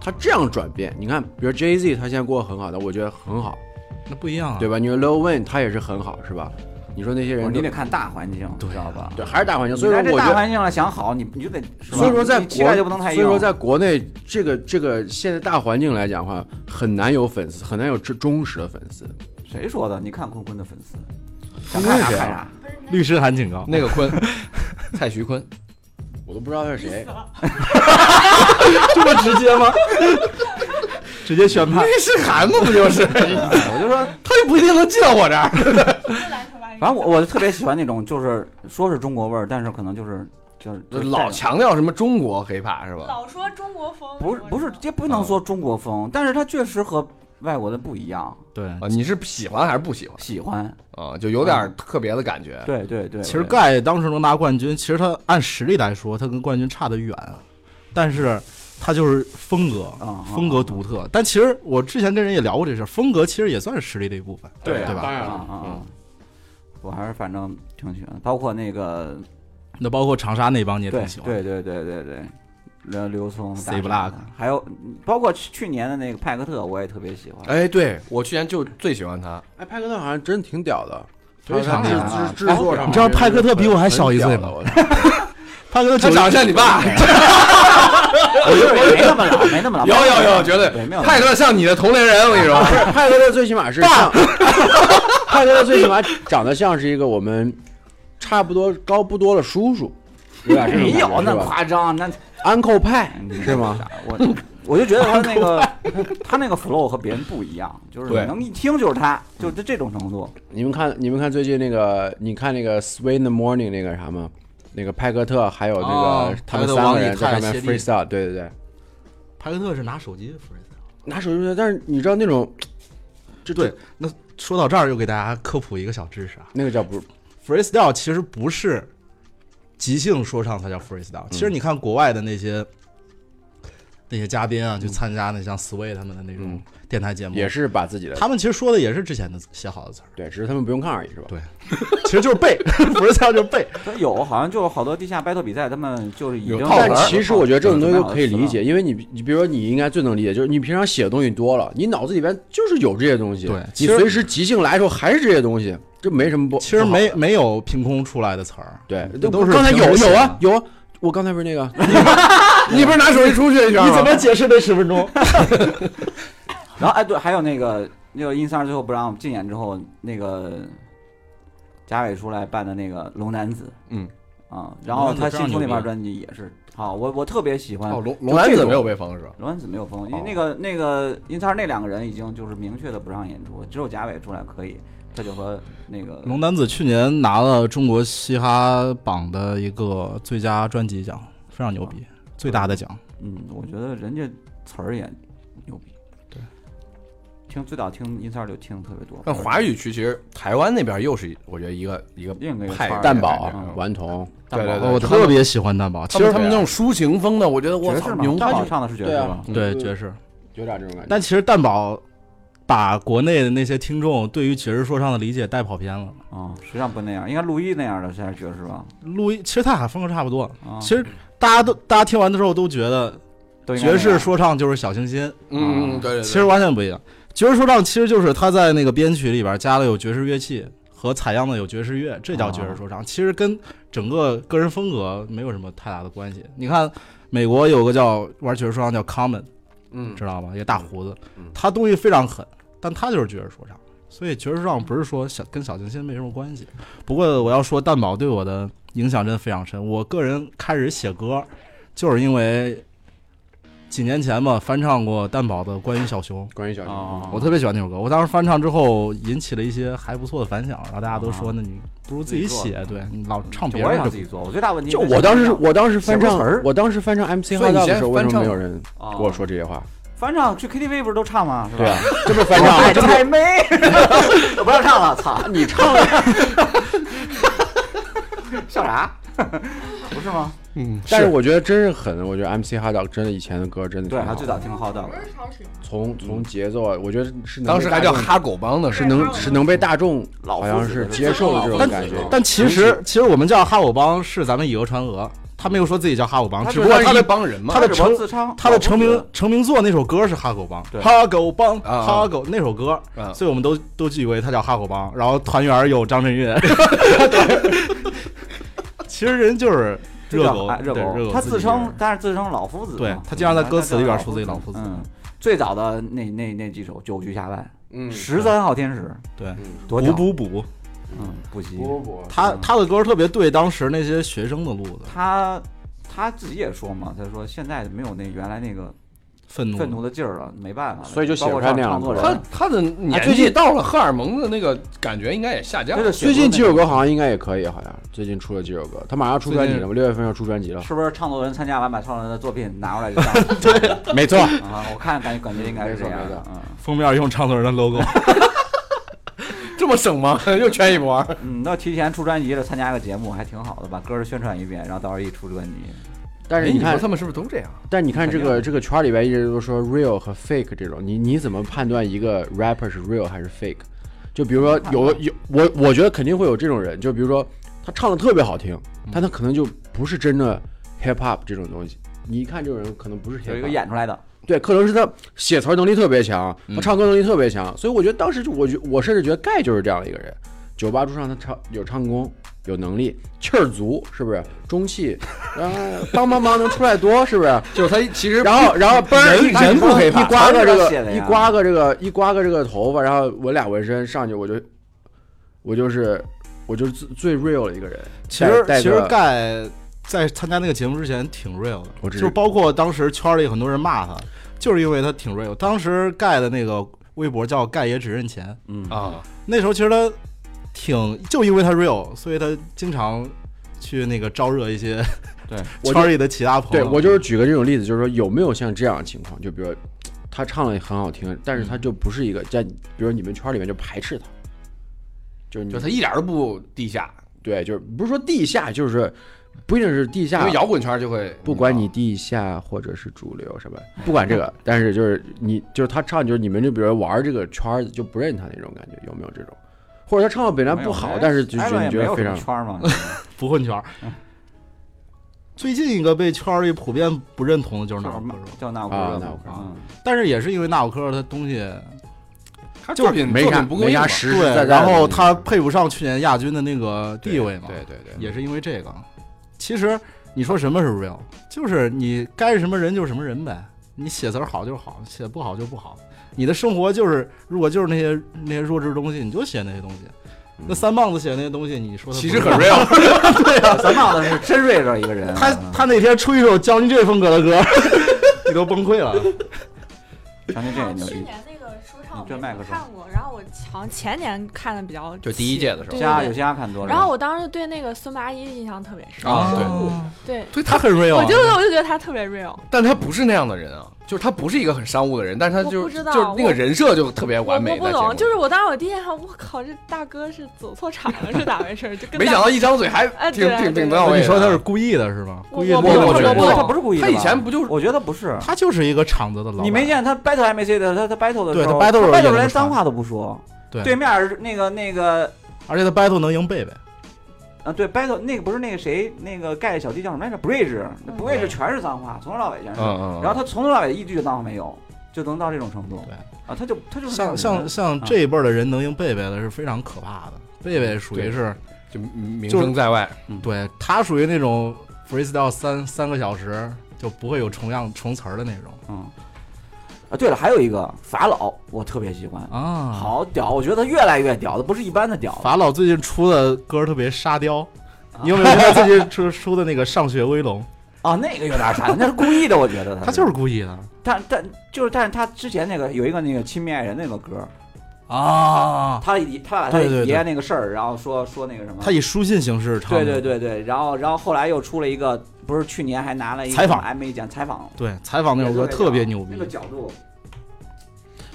Speaker 5: 他这样转变。你看，比如 Jay Z 他现在过得很好的，我觉得很好，
Speaker 4: 那不一样啊，
Speaker 5: 对吧？你说 Lil Wayne 他也是很好，是吧？你说那些人
Speaker 2: 你得看大环境，知道吧？
Speaker 5: 对还是大环境，所以说
Speaker 2: 这
Speaker 5: 我觉得。
Speaker 2: 大环境上想好，你你就得，
Speaker 5: 所以说，在国
Speaker 2: 就不能太硬。
Speaker 5: 所以说，在国内这个这个现在大环境来讲的话，很难有粉丝，很难有忠忠实的粉丝。
Speaker 2: 谁说的？你看坤坤的粉丝，想
Speaker 5: 坤坤是谁啊
Speaker 2: 看啥看啥。
Speaker 4: 律师函警告，
Speaker 1: 那个坤，蔡徐坤，
Speaker 5: 我都不知道他是谁
Speaker 4: 这么直接吗？直接宣判。
Speaker 1: 律师函嘛，不就是？
Speaker 2: 我就说，
Speaker 1: 他又不一定能进到我这儿。
Speaker 2: 反正我我就特别喜欢那种，就是说是中国味儿，但是可能就是就是就是
Speaker 1: 老强调什么中国黑怕是吧？
Speaker 3: 老说中国风，
Speaker 2: 不是不是，这不能说中国风，但是他确实和外国的不一样。
Speaker 4: 对，
Speaker 1: 啊，你是喜欢还是不喜欢
Speaker 2: 喜欢，
Speaker 1: 啊？就有点特别的感觉。
Speaker 2: 对对对。
Speaker 4: 其实
Speaker 2: 对
Speaker 4: 盖当时能拿冠军，其实他按实力来说，他跟冠军差得远，但是他就是风格，
Speaker 2: 啊
Speaker 4: 风格独特。但其实我之前跟人也聊过这事儿，风格其实也算是实力的一部分，
Speaker 5: 对
Speaker 4: 对吧？
Speaker 5: 当然了
Speaker 2: 啊啊啊
Speaker 5: 嗯！
Speaker 2: 我还是反正挺喜欢，包括那个
Speaker 4: 那包括长沙那帮你也
Speaker 2: 对
Speaker 4: 挺喜欢，
Speaker 2: 对对对对对，刘刘聪、
Speaker 4: C
Speaker 2: 大
Speaker 4: Block
Speaker 2: 还有包括去去年的那个派克特，我也特别喜欢。
Speaker 1: 哎，对我去年就最喜欢他，
Speaker 5: 哎，派克特好像真挺屌的，
Speaker 4: 非常
Speaker 5: 他
Speaker 2: 厉害
Speaker 5: 制制制作上，
Speaker 4: 你知道派克特比我还小一岁吗
Speaker 5: 很屌的我 操
Speaker 4: 他跟
Speaker 1: 他长得像你爸。
Speaker 2: 我觉得没那么老，没那么老。
Speaker 1: 有有有，绝对派克特像你的同龄人，我跟你说。
Speaker 5: 派克特最起码是像，派克特最起码长得像是一个我们差不多高不多的叔叔，对吧
Speaker 2: 没有那夸张，那
Speaker 5: Uncle 派是吗？？
Speaker 2: 我我就觉得他那个他那个 flow 和别人不一样，就是能一听就是他，就这这种程度。
Speaker 5: 你们看，你们看最近那个，你看那个 Sway in the Morning 那个啥吗？那个派克特还有那
Speaker 4: 哦
Speaker 5: 个他们三个人在上面
Speaker 4: 派克特王以太
Speaker 5: freestyle，对对对，
Speaker 4: 派克特是拿手机 freestyle。
Speaker 5: 拿手机，但是你知道那种，这
Speaker 4: 对，那说到这儿又给大家科普一个小知识啊
Speaker 5: 那个叫不
Speaker 4: ，freestyle 其实不是即兴说唱才叫 freestyle，其实你看国外的那些那些嘉宾啊，
Speaker 1: 嗯。
Speaker 4: 去参加那像 Sway 他们的那种
Speaker 5: 嗯。
Speaker 4: 电台节目，
Speaker 5: 也是把自己的
Speaker 4: 他们其实说的也是之前的写好的词儿，
Speaker 5: 对，只是他们不用看而已，是吧？
Speaker 4: 对。其实就是背，不是叫就是背。
Speaker 2: 它有好像就有好多地下 battle 比赛，他们就是已经
Speaker 5: 但其实我觉得这种东西都可以理
Speaker 2: 解。
Speaker 5: 因为你你比如说你应该最能理解，就是你平常写的东西多了，你脑子里边就是有这些东西，
Speaker 4: 对
Speaker 5: 你随时即兴来的时候还是这些东西，这没什么不。
Speaker 4: 其实没没有凭空出来的词儿，
Speaker 5: 对，
Speaker 4: 这都是
Speaker 5: 刚才有有啊有啊，我刚才不是那个，
Speaker 1: 你不是拿手机出去一圈吗？
Speaker 4: 解释这十分钟？
Speaker 2: 然后哎，对，还有那个那个殷三儿最后不让禁演之后，那个贾伟出来办的那个《龙男子》，
Speaker 1: 嗯
Speaker 2: 啊，然后他新出那
Speaker 4: 牛逼
Speaker 2: 盘专辑也是好，我我特别喜欢
Speaker 1: 哦，龙龙男子没有被封是吧？
Speaker 2: 龙男子没有封，因为
Speaker 1: 哦
Speaker 2: 那个那个殷三儿那两个人已经就是明确的不让演出，只有贾伟出来可以，他就和那个
Speaker 4: 龙男子去年拿了中国嘻哈榜的一个最佳专辑奖，非常牛逼，最大的奖。
Speaker 2: 嗯，我觉得人家词儿也牛逼，
Speaker 4: 对，
Speaker 2: 听最早听殷三儿就听特别多，
Speaker 1: 但华语区其实台湾那边又是我觉得一个一个派
Speaker 5: 蛋堡顽童，
Speaker 1: 对对对
Speaker 4: 我特别喜欢蛋堡，其实
Speaker 1: 他们那种抒情风的，我觉得我操牛
Speaker 2: 蛋堡。唱的是爵士？
Speaker 5: 对
Speaker 4: 爵士，
Speaker 5: 有点这种感觉。
Speaker 4: 但其实蛋堡把国内的那些听众对于爵士说唱的理解带跑偏了。
Speaker 2: 啊，实际上不那样，应该陆毅那样的才是爵士吧？
Speaker 4: 陆毅其实他俩风格差不多，
Speaker 2: 啊，
Speaker 4: 其实大家都大家听完的时候都觉得爵士说唱就是小清新，
Speaker 1: 嗯嗯，对对对，
Speaker 4: 其实完全不一样。爵士说唱其实就是他在那个编曲里边加了有爵士乐器和采样的有爵士乐，这叫爵士说唱。其实跟整个个人风格没有什么太大的关系。你看，美国有个叫玩爵士说唱叫 Common，
Speaker 1: 嗯
Speaker 4: 知道吧？一个大胡子
Speaker 5: 嗯，
Speaker 4: 他东西非常狠，但他就是爵士说唱。所以爵士说唱不是说小跟小清新没什么关系。不过我要说，蛋堡对我的影响真的非常深。我个人开始写歌，就是因为几年前吧翻唱过蛋宝的《关于小熊》。
Speaker 5: 关于小
Speaker 2: 啊
Speaker 5: 熊，，
Speaker 4: 我特别喜欢那首歌，我当时翻唱之后引起了一些还不错的反响，然后大家都说，那你不如自己写，对你老唱别人的歌
Speaker 2: 想自己做，我最大问题
Speaker 5: 就是我当时我当时翻唱我当时翻唱 MC
Speaker 1: 所以
Speaker 5: Hot
Speaker 1: 你
Speaker 5: Dog
Speaker 1: 先
Speaker 5: 的时候，为什么没有人
Speaker 2: 啊
Speaker 5: 跟我说这些话？
Speaker 2: 翻唱去 KTV 不是都唱吗？是吧？
Speaker 5: 对啊，这不是翻唱吗？这不
Speaker 2: 太美，我 不要唱了，操！
Speaker 5: 你唱了，
Speaker 2: 笑啥？不是吗？
Speaker 1: 嗯，
Speaker 5: 但是我觉得真是狠，我觉得 MC Hot Dog 真的以前的歌真的
Speaker 2: 对，
Speaker 5: 挺好
Speaker 2: 他最早听浩道
Speaker 3: 我，是超喜欢。
Speaker 5: 从从节奏啊，我觉得是
Speaker 1: 当时还叫哈狗帮的
Speaker 5: 是
Speaker 1: 是
Speaker 5: 能是能被大众好像是接受的这种感觉。
Speaker 4: 但其实其实我们叫哈狗帮是咱们以讹传讹，他没有说自己叫哈狗帮，只不过他的
Speaker 1: 他一帮人嘛，
Speaker 4: 他的成他的成名成名作那首歌是哈狗帮，
Speaker 2: 对。
Speaker 4: 哈狗帮
Speaker 1: 啊
Speaker 4: 哈狗那首歌，
Speaker 1: 啊。
Speaker 4: 所以我们都都以为他叫哈狗帮，然后团员有张震岳，其实人就是热狗
Speaker 2: 哎热狗。
Speaker 4: 热狗，
Speaker 2: 他自称但是自称老夫子，
Speaker 4: 对他经常在歌词里边说自己老夫子。
Speaker 2: 嗯，最早的那那那几首《九局下半》
Speaker 5: 嗯《
Speaker 2: 十三号天使》，
Speaker 4: 对
Speaker 2: 多，
Speaker 4: 补补补，
Speaker 2: 嗯，补习，
Speaker 5: 补补，
Speaker 4: 他他的歌特别对当时那些学生的路子，
Speaker 2: 他他自己也说嘛，他说现在没有那原来那个
Speaker 4: 愤怒。
Speaker 2: 愤怒的劲儿了，没办法，
Speaker 5: 所以就写
Speaker 2: 包括
Speaker 5: 出来那样
Speaker 1: 他，他的年
Speaker 5: 最近
Speaker 1: 纪到了，荷尔蒙的那个感觉应该也下降了。
Speaker 5: 最近几首歌好像应该也可以，好像最近出了几首歌，他马上出专辑了嘛，六月份要出专辑了。
Speaker 2: 是不是唱作人参加完把唱作人的作品拿过来就上了？对
Speaker 5: 没错，
Speaker 2: 啊，我看感觉感觉应该是这样的嗯。
Speaker 4: 封面用唱作人的 logo，
Speaker 1: 这么省吗？又圈一波。
Speaker 2: 嗯，那提前出专辑了，参加个节目还挺好的，把歌儿宣传一遍，然后到时候一出专辑，
Speaker 1: 哎，
Speaker 5: 但是你看，
Speaker 1: 他们是不是都这样？
Speaker 5: 但你看这个这个圈里边一直都说 real 和 fake 这种，你你怎么判断一个 rapper 是 real 还是 fake？就比如说有有我我觉得肯定会有这种人，就比如说他唱的特别好听，但他可能就不是真的 hip hop 这种东西。你一看这种人可能不是 hip
Speaker 2: 有一个演出来的，
Speaker 5: 对，可能是他写词儿能力特别强，他
Speaker 4: 嗯
Speaker 5: 唱歌能力特别强，所以我觉得当时就我觉我甚至觉得盖就是这样的一个人。酒吧驻唱他唱有唱功，有能力，气儿足，是不是？中气，然 后梆梆梆能出来多，是不是？
Speaker 1: 就是他其实
Speaker 5: 然后然后嘣儿
Speaker 1: 人人不黑怕
Speaker 5: 一刮个这个一刮个这个一刮个这个头发，然后纹俩纹身上去，我就我就是我就是最最 real 的一个人。
Speaker 4: 其实其实盖在参加那个节目之前挺 real 的，
Speaker 5: 我只
Speaker 4: 就包括当时圈里很多人骂他，就是因为他挺 real。当时盖的那个微博叫“盖爷只认钱
Speaker 2: 嗯”，
Speaker 1: 啊，
Speaker 4: 那时候其实他挺就因为他 real，所以他经常去那个招惹一些
Speaker 2: 对
Speaker 4: 圈里的其他朋友。
Speaker 5: 对我就是举个这种例子，就是说有没有像这样的情况？就比如他唱的很好听，但是他就不是一个在，比如你们圈里面就排斥他，就是你
Speaker 1: 就他一点都不地下。
Speaker 5: 对，就是不是说地下，就是不一定是地下
Speaker 1: 因为，摇滚圈就会
Speaker 5: 不管你地下或者是主流什么，不管这个，但是就是你就是他唱，就是你们就比如玩这个圈子就不认他那种感觉，有没有这种？或者他唱的本来不好，但是就觉得你觉得非常
Speaker 2: 圈儿嘛，
Speaker 4: 不混圈儿。最近一个被圈里普遍不认同的就是纳吾克，
Speaker 2: 叫纳吾克热
Speaker 5: 啊纳吾克热
Speaker 2: 嗯
Speaker 4: 但是也是因为纳吾克他东西
Speaker 1: 他作品作
Speaker 5: 没啥没
Speaker 1: 品不够硬嘛
Speaker 5: 啥实实
Speaker 4: 对，
Speaker 5: 在在的
Speaker 4: 然后他配不上去年亚军的那个地位嘛，
Speaker 1: 对对对，
Speaker 4: 也是因为这个。其实你说什么是 real，就是你该什么人就什么人呗。你写词好就好，写不好就不好。你的生活就是，如果就是那些那些弱智的东西，你就写那些东西。那三棒子写的那些东西，你说他
Speaker 1: 其实很 real。
Speaker 2: 对啊，三棒子是真 real 一个人，
Speaker 4: 他
Speaker 2: 嗯
Speaker 4: 他那天出一首江军这风格的歌，你都崩溃了。
Speaker 2: 张军这也牛逼，
Speaker 3: 去年那个说唱我没
Speaker 2: 你这麦克风
Speaker 3: 看过，然后我好像前年看的比较
Speaker 1: 就第一届的时候
Speaker 3: 对
Speaker 2: 虾有
Speaker 3: 对对。
Speaker 2: 虾看多了。
Speaker 3: 然后我当时对那个孙八一印象特别深
Speaker 1: 啊
Speaker 3: 对，
Speaker 1: 对
Speaker 4: 他很 real，
Speaker 3: 我
Speaker 4: 啊
Speaker 3: 就我就觉得他特别 real，
Speaker 1: 但他不是那样的人啊，就是他不是一个很商务的人，但是他就
Speaker 3: 我不知道
Speaker 1: 就是那个人设就特别完美。
Speaker 3: 我不懂，就是我当时我第一眼看，我靠，这大哥是走错场了，是咋回事？就跟
Speaker 1: 没想到一张嘴还
Speaker 3: 哎
Speaker 1: 挺挺
Speaker 3: 对对
Speaker 1: 挺到位。
Speaker 4: 你说他是故意的是吧？
Speaker 3: 我
Speaker 4: 故意的
Speaker 3: 我不我
Speaker 1: 我觉得
Speaker 2: 他不是故意的，
Speaker 1: 他以前不就是
Speaker 2: 我觉得不是。
Speaker 4: 他就是一个厂子的老板。
Speaker 2: 你没见他 battle MAC 的，他他 battle 的时候，
Speaker 4: 对他 battle
Speaker 2: 连脏话都不说，
Speaker 4: 对
Speaker 2: 对面儿那个那个，
Speaker 4: 而且他 battle 能赢贝贝。
Speaker 2: 啊，对 battle 那个不是那个谁，那个盖小弟叫什么来着？Bridge，那 Bridge 全是脏话，从头到尾全是。然后他从头到尾一句脏话没有，就能到这种程度。
Speaker 4: 对
Speaker 2: 啊，他就他就是
Speaker 4: 像像像这一辈儿的人能赢贝贝的是非常可怕的。贝贝属于是，
Speaker 1: 就名声在外，
Speaker 4: 对他属于那种 freestyle 三三个小时就不会有重样重词儿的那种
Speaker 2: 嗯。啊，对了，还有一个法老，我特别喜欢，
Speaker 4: 啊。，
Speaker 2: 好屌！我觉得他越来越屌，他不是一般的屌。
Speaker 4: 法老最近出的歌特别沙雕，你有没有听他最近出出的那个《上学威龙》？
Speaker 2: 啊，那个有点傻，那是故意的，我觉得他
Speaker 4: 他就是故意的
Speaker 2: 但但就是，但是他之前那个有一个那个亲密爱人那个歌，
Speaker 4: 啊。
Speaker 2: 他以他把他爷爷那个事儿，然后说说那个什么，
Speaker 4: 他以书信形式唱
Speaker 2: 对，对对对，然后然后后来又出了一个，不是去年还拿了一个
Speaker 4: 采访。
Speaker 2: M A 奖采访，
Speaker 4: 对采访那首歌特别牛逼。
Speaker 2: 那个，角度。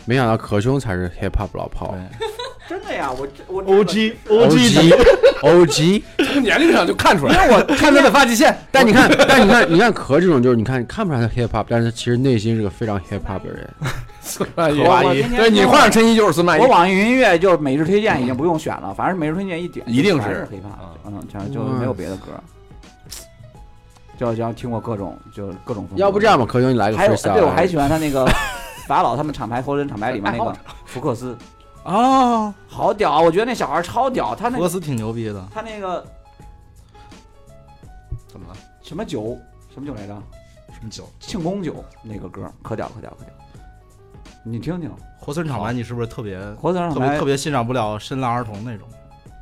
Speaker 5: 没想到可兄才是 hip hop 老炮。
Speaker 4: 对。
Speaker 2: 真的呀，我这我
Speaker 4: O
Speaker 2: G
Speaker 4: O
Speaker 5: G O G，。
Speaker 1: 从年龄上就看出来。
Speaker 2: 我
Speaker 1: 看他的发际线，
Speaker 5: 但你看，但你看，你看可这种就是你看看不出来他 hip hop，但是他其实内心是个非常 hip hop 的人。
Speaker 1: 孙半夜
Speaker 2: 我
Speaker 4: 八一
Speaker 2: 我天天
Speaker 1: 对你换上衬衣就是孙半
Speaker 2: 我。网易云音乐就是每日推荐已经不用选了，反正每日推荐一点
Speaker 1: 一定是。
Speaker 2: 全是 hiphop，嗯，这样就没有别的歌，就就听过各种就是各种风格。
Speaker 5: 要不这样吧，可兄你来个
Speaker 2: 还有
Speaker 5: freestyle，
Speaker 2: 对我还喜欢他那个 法老他们厂牌活人厂牌里面那个福克斯，
Speaker 4: 啊，
Speaker 2: 好屌！我觉得那小孩超屌，他那个
Speaker 4: 福克斯挺牛逼的，
Speaker 2: 他那个
Speaker 1: 怎么了？
Speaker 2: 什么酒什么酒来着？
Speaker 4: 什么酒？
Speaker 2: 庆功酒那个歌可屌可屌可屌，你听听。
Speaker 4: 活森厂牌你是不是特别
Speaker 2: 活人厂牌
Speaker 4: 特别特别欣赏不了深蓝儿童那种？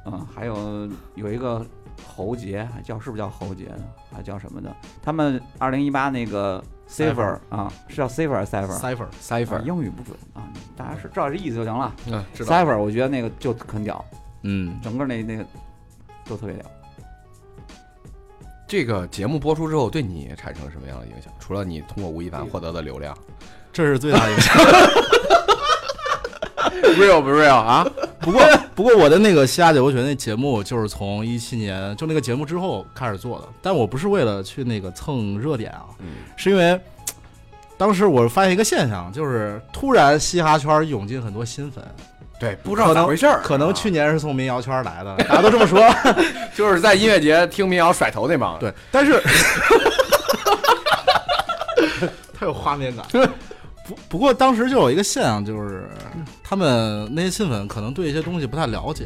Speaker 2: 嗯，还有有一个侯杰，还叫是不是叫侯杰呢？还叫什么的？他们二零一八那个 Cipher 啊，是叫 Cipher 还是
Speaker 4: Cipher？cipher
Speaker 2: 啊
Speaker 5: cipher，
Speaker 2: 英语不准啊，大家是知道这意思就行了。
Speaker 1: 嗯，知道。
Speaker 2: Cipher 我觉得那个就很屌，
Speaker 4: 嗯，
Speaker 2: 整个那那个都特别屌。
Speaker 1: 这个节目播出之后，对你产生什么样的影响？除了你通过吴亦凡获得的流量，
Speaker 4: 这是最大的影响。
Speaker 5: real 不 real 啊？
Speaker 4: 不过不过我的那个西亚九泉那节目就是从一七年就那个节目之后开始做的，但我不是为了去那个蹭热点啊，
Speaker 1: 嗯，
Speaker 4: 是因为当时我发现一个现象，就是突然嘻哈圈涌进很多新粉，
Speaker 1: 对，不知道咋回事儿，
Speaker 4: 可能
Speaker 1: 啊
Speaker 4: 去年是从民谣圈来的，大家都这么说。
Speaker 1: 就是在音乐节听民谣甩头那帮。，
Speaker 4: 对，但是 太有画面感。不不过当时就有一个现象，就是他们那些新粉可能对一些东西不太了解，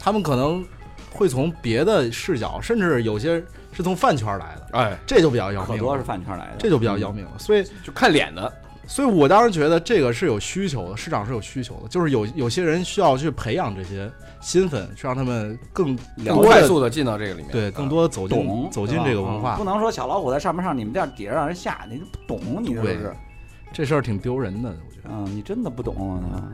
Speaker 4: 他们可能会从别的视角，甚至有些是从饭圈来的，
Speaker 1: 哎，
Speaker 4: 这就比较要命。
Speaker 2: 可多是。饭圈来的，
Speaker 4: 这就比较要命。了，所以，
Speaker 1: 就看脸的。
Speaker 4: 所以我当时觉得这个是有需求的，市场是有需求的，就是有有些人需要去培养这些新粉，去让他们更
Speaker 1: 更快速的进到这个里面，
Speaker 4: 对更多的走进走进这个文化。
Speaker 2: 不，能说小老虎在上面上，你们店底下让人下，你不懂，你这
Speaker 4: 对
Speaker 2: 是，
Speaker 4: 这事儿挺丢人的，我觉得。
Speaker 2: 嗯，你真的不懂啊。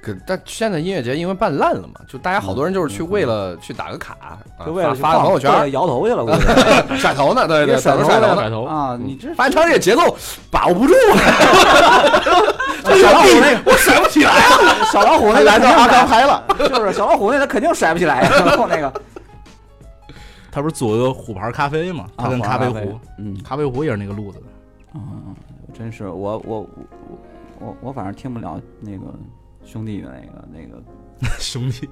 Speaker 1: 可但现在音乐节因为办烂了嘛，就大家好多人就是去为了去打个卡，啊
Speaker 2: 就为了去
Speaker 1: 发发个朋友
Speaker 2: 对
Speaker 1: 圈
Speaker 2: 摇头去了，估计
Speaker 1: 甩头呢，对对，
Speaker 2: 甩头
Speaker 1: 甩头甩头呢。
Speaker 4: 甩头
Speaker 2: 啊！你这
Speaker 1: 发现他这节奏把握不住 了，
Speaker 2: 小老虎那个
Speaker 1: 我甩不起来啊。
Speaker 2: 小老虎那个
Speaker 4: 来到阿刚拍了，
Speaker 2: 就是小老虎那他肯定甩不起来，然后那个
Speaker 4: 他不是做个虎牌咖啡嘛？
Speaker 2: 啊
Speaker 4: 他跟咖啡
Speaker 2: 虎牌咖啡
Speaker 4: 壶，
Speaker 2: 嗯
Speaker 4: 咖啡壶也是那个路子的。
Speaker 2: 嗯，嗯真是我我我我我反正听不了那个兄弟的那个那个，
Speaker 4: 兄弟，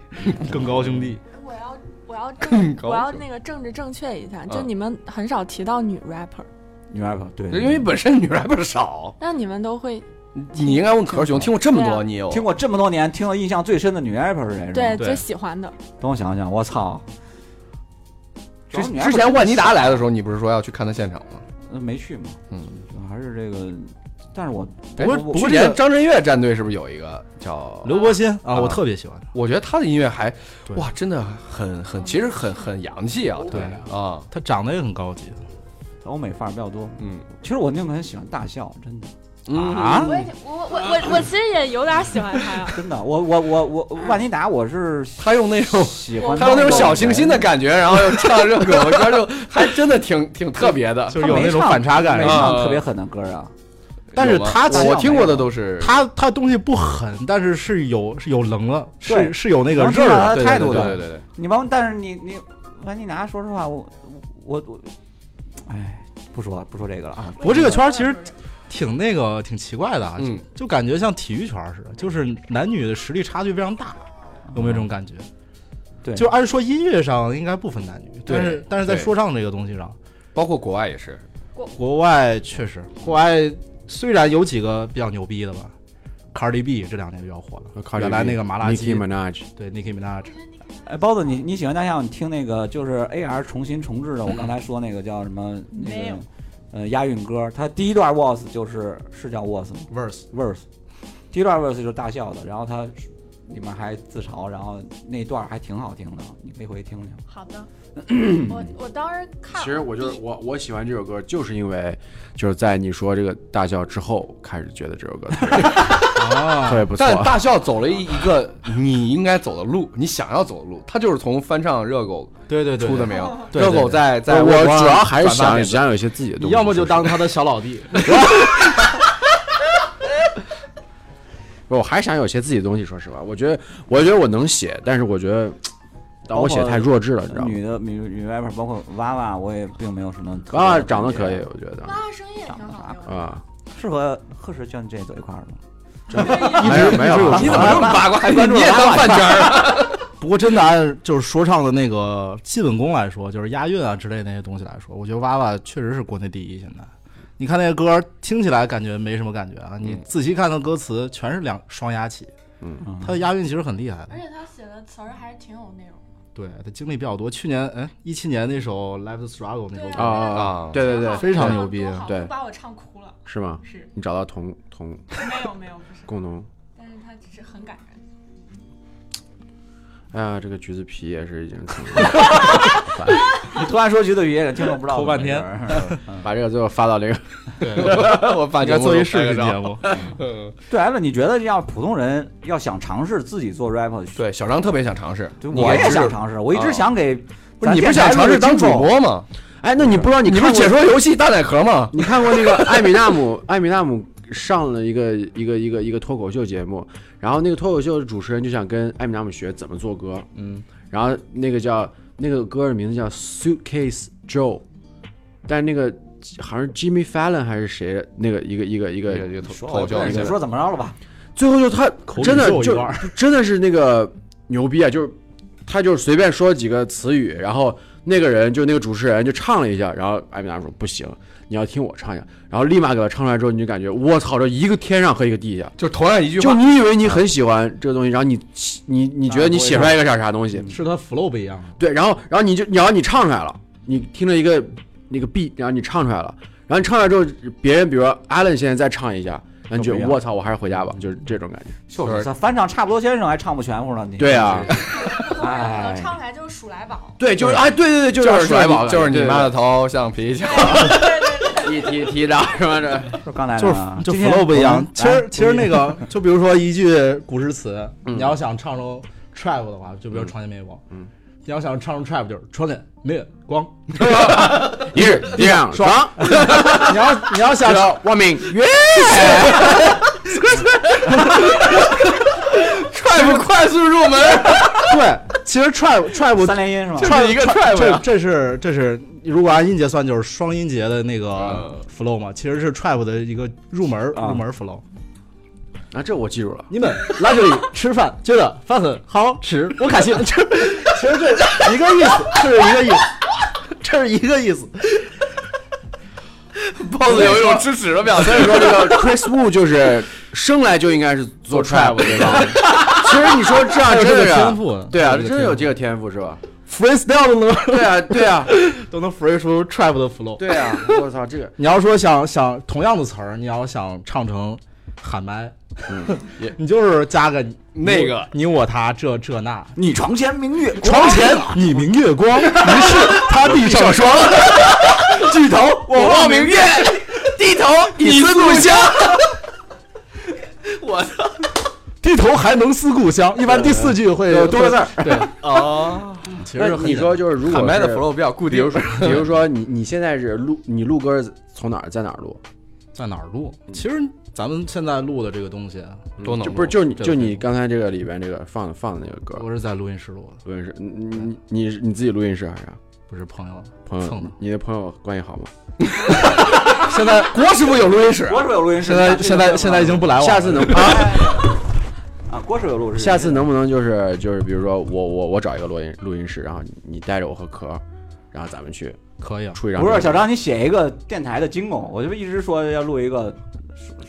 Speaker 4: 更高兄弟，
Speaker 3: 我要 我要更
Speaker 1: 高
Speaker 3: 我要那个政治正确一下，就
Speaker 1: 嗯
Speaker 3: 你们很少提到女 rapper，
Speaker 2: 女 rapper 对，
Speaker 1: 因为本身女 rapper 少，
Speaker 3: 那你们都会
Speaker 1: 你应该问可熊，听过这么多，
Speaker 3: 啊
Speaker 1: 你有
Speaker 2: 听过这么多年，听了印象最深的女 rapper 是谁？
Speaker 4: 对
Speaker 3: 对最喜欢的，
Speaker 2: 等我想想，我操！
Speaker 1: 之之前万妮达来的时候，你不是说要去看她现场吗？
Speaker 2: 呃没去嘛，
Speaker 1: 嗯，
Speaker 2: 还是这个，但是我
Speaker 1: 不
Speaker 2: 过
Speaker 1: 不过之
Speaker 4: 不过这个
Speaker 1: 前张震岳战队是不是有一个叫
Speaker 4: 刘伯欣啊，
Speaker 1: 啊
Speaker 4: 我特别喜欢他。
Speaker 1: 我觉得他的音乐还哇，真的很很，其实很很洋气啊，
Speaker 4: 对
Speaker 1: 啊，
Speaker 4: 他长得也很高级，
Speaker 2: 欧美范儿比较多。
Speaker 1: 嗯
Speaker 2: 其实我那个很喜欢大笑，真的
Speaker 1: 嗯
Speaker 4: 啊
Speaker 3: 我也我我我我其实也有点喜欢他呀，
Speaker 2: 真的，我我我我万妮达我是
Speaker 1: 他用那种
Speaker 2: 喜欢
Speaker 1: 他用那种小清新的感觉，然后又 唱热狗的歌，就还真的挺挺特别的。
Speaker 4: 就是有那种反差感
Speaker 2: 没。
Speaker 1: 啊
Speaker 2: 唱特别狠的歌啊。
Speaker 4: 但是他
Speaker 1: 我我听过的都是
Speaker 4: 他他东西不狠，但是是有是有棱了，是是有那个
Speaker 2: 能听出来
Speaker 4: 刃儿的。
Speaker 1: 对对
Speaker 2: 他态度的
Speaker 1: 对对对对，
Speaker 2: 你帮，但是你你万妮达，说实话，我我我，哎，不说不说这个了啊。
Speaker 4: 不过这个圈其实挺那个挺奇怪的啊，
Speaker 1: 嗯
Speaker 4: 就就感觉像体育圈似的，就是男女的实力差距非常大，有没有这种感觉？
Speaker 2: 对，
Speaker 4: 就按说音乐上应该不分男女，但是但是在说唱这个东西上，
Speaker 1: 包括国外也是，
Speaker 4: 国外确实，国外虽然有几个比较牛逼的吧，Cardi B 这两年比较火了，原来那个麻辣鸡对 Nicki Minaj，
Speaker 2: 哎，包子，你你喜欢大象？你听那个就是 AR 重新重置的，我刚才说那个叫什么？那
Speaker 3: 没有
Speaker 2: 个呃押韵歌，它第一段 verse 就是是叫 verse 吗？Verse，verse，第一段 verse 就是大笑的，然后它里面还自嘲，然后那段还挺好听的，你可以回去听听。
Speaker 3: 好的，我我当时看，
Speaker 5: 其实我就是我我喜欢这首歌，就是因为就是在你说这个大笑之后，开始觉得这首歌特别
Speaker 4: 啊
Speaker 5: 特别不错。
Speaker 1: 但大笑走了一一个你应该走的路，你想要走的路，他就是从翻唱热狗
Speaker 4: 对对对，
Speaker 1: 出的名。
Speaker 4: 对
Speaker 1: 热狗在在
Speaker 5: 我主要还是想想有一些自己的东西，
Speaker 4: 要么就当他的小老弟，
Speaker 5: 不，我还想有些自己的东西。说实话，我觉得我觉得我能写，但是我觉得但我写太弱智了，你知道吗？
Speaker 2: 女的女女 rapper 包括娃娃，我也并没有什么
Speaker 5: 娃娃长得可以，我觉得
Speaker 3: 娃娃，声音也挺好。
Speaker 5: 啊，
Speaker 2: 适合和石娟这走一块儿吗？
Speaker 5: 没有没有，
Speaker 1: 你怎么这么八卦？你也当饭圈儿？
Speaker 4: 不过真的按就是说唱的那个基本功来说，就是押韵啊之类那些东西来说，我觉得娃娃确实是国内第一。现在你看那个歌听起来感觉没什么感觉啊，你
Speaker 1: 嗯
Speaker 4: 仔细看它歌词全是两双押起，
Speaker 5: 嗯，
Speaker 2: 嗯
Speaker 4: 它的押韵其实很厉害的
Speaker 3: 而。且他写的词儿还是挺有内容的。
Speaker 4: 对，他经历比较多。去年哎一七年那首《Life Struggle》那首歌，
Speaker 5: 啊啊啊，对对对，
Speaker 4: 非常牛逼
Speaker 5: 对
Speaker 3: 都把我唱哭了。
Speaker 5: 是吗？
Speaker 3: 是
Speaker 5: 你找到同同
Speaker 3: 没有没有不是，
Speaker 5: 共同，
Speaker 3: 但是他只是很感人。
Speaker 5: 哎呀，这个橘子皮也是已经成
Speaker 2: 你突然说橘子语言，听众不知道
Speaker 4: 头半天。
Speaker 5: 把这个最后发到这个，
Speaker 1: 我发
Speaker 4: 应该做一视频节目。
Speaker 2: 对，艾文，你觉得要普通人要想尝试自己做 rap，
Speaker 1: 对，小张特别想尝试，
Speaker 2: 对我也想尝试，我一直
Speaker 1: 啊
Speaker 2: 想给
Speaker 1: 不是你不是想尝试当主？播吗？
Speaker 5: 哎，那你不知道你
Speaker 1: 你不是解说游戏大奶壳吗？
Speaker 5: 你看过那个艾米纳姆？艾米纳姆上了一个一个一个一个脱口秀节目，然后那个脱口秀的主持人就想跟艾米纳姆学怎么做歌，
Speaker 4: 嗯，
Speaker 5: 然后那个叫那个歌的名字叫 Suitcase Joe，但那个好像是 Jimmy Fallon 还是谁那个一个一个一个
Speaker 1: 一个脱口秀
Speaker 2: 你说怎么着了吧？
Speaker 5: 最后就他真的就 真的是那个牛逼啊！就是他就随便说几个词语，然后那个人就那个主持人就唱了一下，然后艾米纳姆说不行，你要听我唱一下，然后立马给他唱出来之后，你就感觉我操，这一个天上和一个地下。
Speaker 1: 就同样一句话。
Speaker 5: 就，你以为你很喜欢这个东西，然后你你你觉得你写出来一个啥啥东西，
Speaker 4: 是他 flow 不一样。
Speaker 5: 对，然后然后你就然后你唱出来了，你听了一个那个 beat，然后你唱出来了，然后你唱出来之后，别人比如说 Allen 现在再唱一下，然后你觉我操，我还是回家吧，就是这种感觉。
Speaker 2: 就是他翻唱差不多先生还唱不全乎呢，你
Speaker 5: 对啊，
Speaker 3: 唱出来就是数来宝。
Speaker 5: 对，就是哎，对对对，就
Speaker 1: 是
Speaker 5: 数来宝，
Speaker 1: 就是你妈
Speaker 5: 的
Speaker 1: 的头像皮球。
Speaker 5: 一踢踢着什么这，
Speaker 2: 就刚才
Speaker 4: 就是就 flow 不一样其实其实那个，就比如说一句古诗词，
Speaker 5: 嗯
Speaker 4: 你要想唱出 trap 的话，就比如床前明月光。
Speaker 5: 嗯，
Speaker 4: 你要想唱成 trap 就是床前明月光。
Speaker 5: 一日一样爽，
Speaker 4: 你要你要想
Speaker 5: 我明月。
Speaker 1: 快不快速入门？
Speaker 4: 对，其实 trap trap
Speaker 2: 三连音是吧？
Speaker 4: 串
Speaker 1: 是一个
Speaker 4: trap
Speaker 1: 呀
Speaker 4: 这这是这是如果按音节算就是双音节的那个
Speaker 1: 嗯
Speaker 4: flow 嘛，其实是 trap 的一个入门
Speaker 2: 啊
Speaker 4: 入门 flow。
Speaker 5: 啊，这我记住了。
Speaker 4: 你们来这里吃饭，觉得饭很好吃，我开心。这其实这一个意思，这是一个意思，这是一个意思。
Speaker 1: 包子有一种吃屎的表情。
Speaker 5: 所以说这个 Chris Wu 就是生来就应该是做 trap 对吧？其实你说这样真的是
Speaker 4: 天赋
Speaker 5: 对啊，真的有这个天赋是吧
Speaker 4: ？freestyle 都能
Speaker 5: 对啊，对啊，
Speaker 4: 都能 free 出 trap 的 flow。
Speaker 5: 对啊！我操，这个
Speaker 4: 你要说想想同样的词儿，你要想唱成喊麦，
Speaker 5: 嗯
Speaker 4: 你就是加个
Speaker 1: 那个
Speaker 4: 你我他这这那，
Speaker 2: 你床前明月光，
Speaker 4: 床前你明月光，于是他地上霜。
Speaker 5: 举头我望明月，低头你思故乡。
Speaker 1: 我操！
Speaker 4: 低头还能思故乡，一般第四句会
Speaker 5: 有多个字儿。
Speaker 4: 对，
Speaker 1: 哦，
Speaker 4: 其实很
Speaker 5: 你说就是如果
Speaker 1: 喊麦的
Speaker 5: 是
Speaker 1: flow 比较固定
Speaker 5: 比如。说，比如说你你现在是录你录歌从哪儿在哪儿录？
Speaker 4: 在哪儿录？其实咱们现在录的这个东西，
Speaker 1: 多能
Speaker 5: 就不是就你就你刚才这个里边这个放放的那个歌，
Speaker 4: 我是在录音室录的，
Speaker 5: 录音室，你你你自己录音室还是
Speaker 4: 不是朋友。
Speaker 5: 朋友
Speaker 4: 蹭的？
Speaker 5: 你的朋友关系好吗？
Speaker 4: 现在
Speaker 1: 郭师傅有录音室，
Speaker 2: 郭师傅有录音室，
Speaker 4: 现在现在现在已经不来往了。
Speaker 5: 下次能啊？
Speaker 2: 啊，郭师傅有录音室，
Speaker 5: 下次能不能就是就是比如说我我我找一个录音录音室，然后你你带着我和壳，然后咱们去
Speaker 4: 可以啊，
Speaker 5: 出一张。
Speaker 2: 不是小张，你写一个电台的金工，我就一直说要录一个，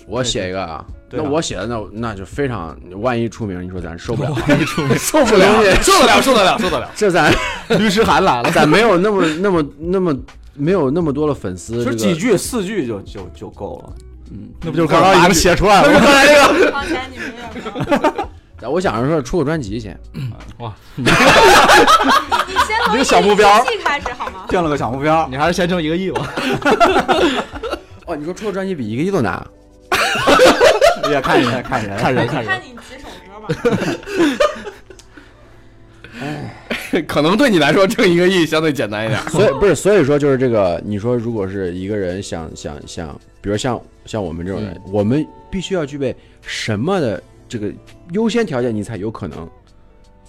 Speaker 5: 我写一个啊，那我写的那那就非常，万一出名，你说咱受不了，
Speaker 1: 受不了，受得了，受得了，受得了。
Speaker 5: 这咱
Speaker 4: 律师函来了。
Speaker 5: 咱没有那么那么那么没有那么多的粉丝，
Speaker 2: 就几句四句就就就够了。嗯，
Speaker 4: 那不就刚刚已经写出来了吗？
Speaker 3: 刚才你明月光，
Speaker 5: 我想着说出个专辑先，
Speaker 4: 哇，
Speaker 3: 你 先从
Speaker 4: 这个小目标
Speaker 3: 开始好吗？
Speaker 2: 定了个小目标，
Speaker 4: 你还是先挣一个亿吧。
Speaker 5: 哦，你说出个专辑比一个亿都难，
Speaker 2: 也看人看人
Speaker 4: 看人看人
Speaker 3: 看，你几首歌吧。
Speaker 1: 哎可能对你来说挣一个亿相对简单一点。
Speaker 5: 所以不是，所以说就是这个，你说如果是一个人想想想，比如像像我们这种人，我们必须要具备什么的这个优先条件，你才有可能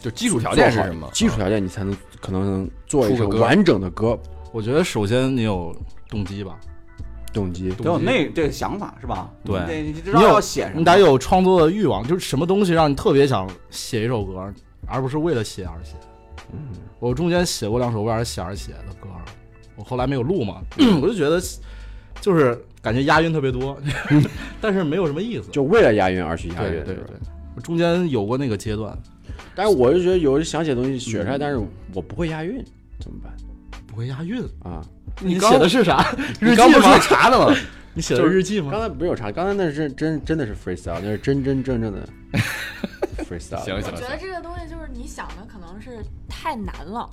Speaker 1: 就基础条件是什么？
Speaker 5: 基础条件你才能可能能做一
Speaker 1: 出个
Speaker 5: 完整的歌，
Speaker 4: 我觉得首先你有动机吧，
Speaker 5: 动机。
Speaker 2: 得有那这个想法是吧？
Speaker 4: 对
Speaker 2: 你要写什么，
Speaker 4: 你得有创作的欲望，就是什么东西让你特别想写一首歌，而不是为了写而写。
Speaker 5: 嗯，
Speaker 4: 我中间写过两首为了写而写的歌，我后来没有录嘛，我就觉得就是感觉押韵特别多，但是没有什么意思。
Speaker 5: 就为了押韵而去押韵，是吧
Speaker 4: 对对，中间有过那个阶段，
Speaker 5: 但是我就觉得有想写东西写出来，但是我不会押韵，怎么办
Speaker 4: 不会押韵。
Speaker 5: 啊？
Speaker 4: 你
Speaker 1: 刚
Speaker 4: 写的是啥？日记
Speaker 1: 你刚不是
Speaker 4: 吗？
Speaker 1: 查的吗？
Speaker 4: 你写的
Speaker 5: 是
Speaker 4: 日记吗？
Speaker 5: 刚才不是有查，刚才那是真真的是 freestyle，那是真真正正的 freestyle。
Speaker 1: 行行
Speaker 3: 我觉得这个东西就是你想的可能是太难了，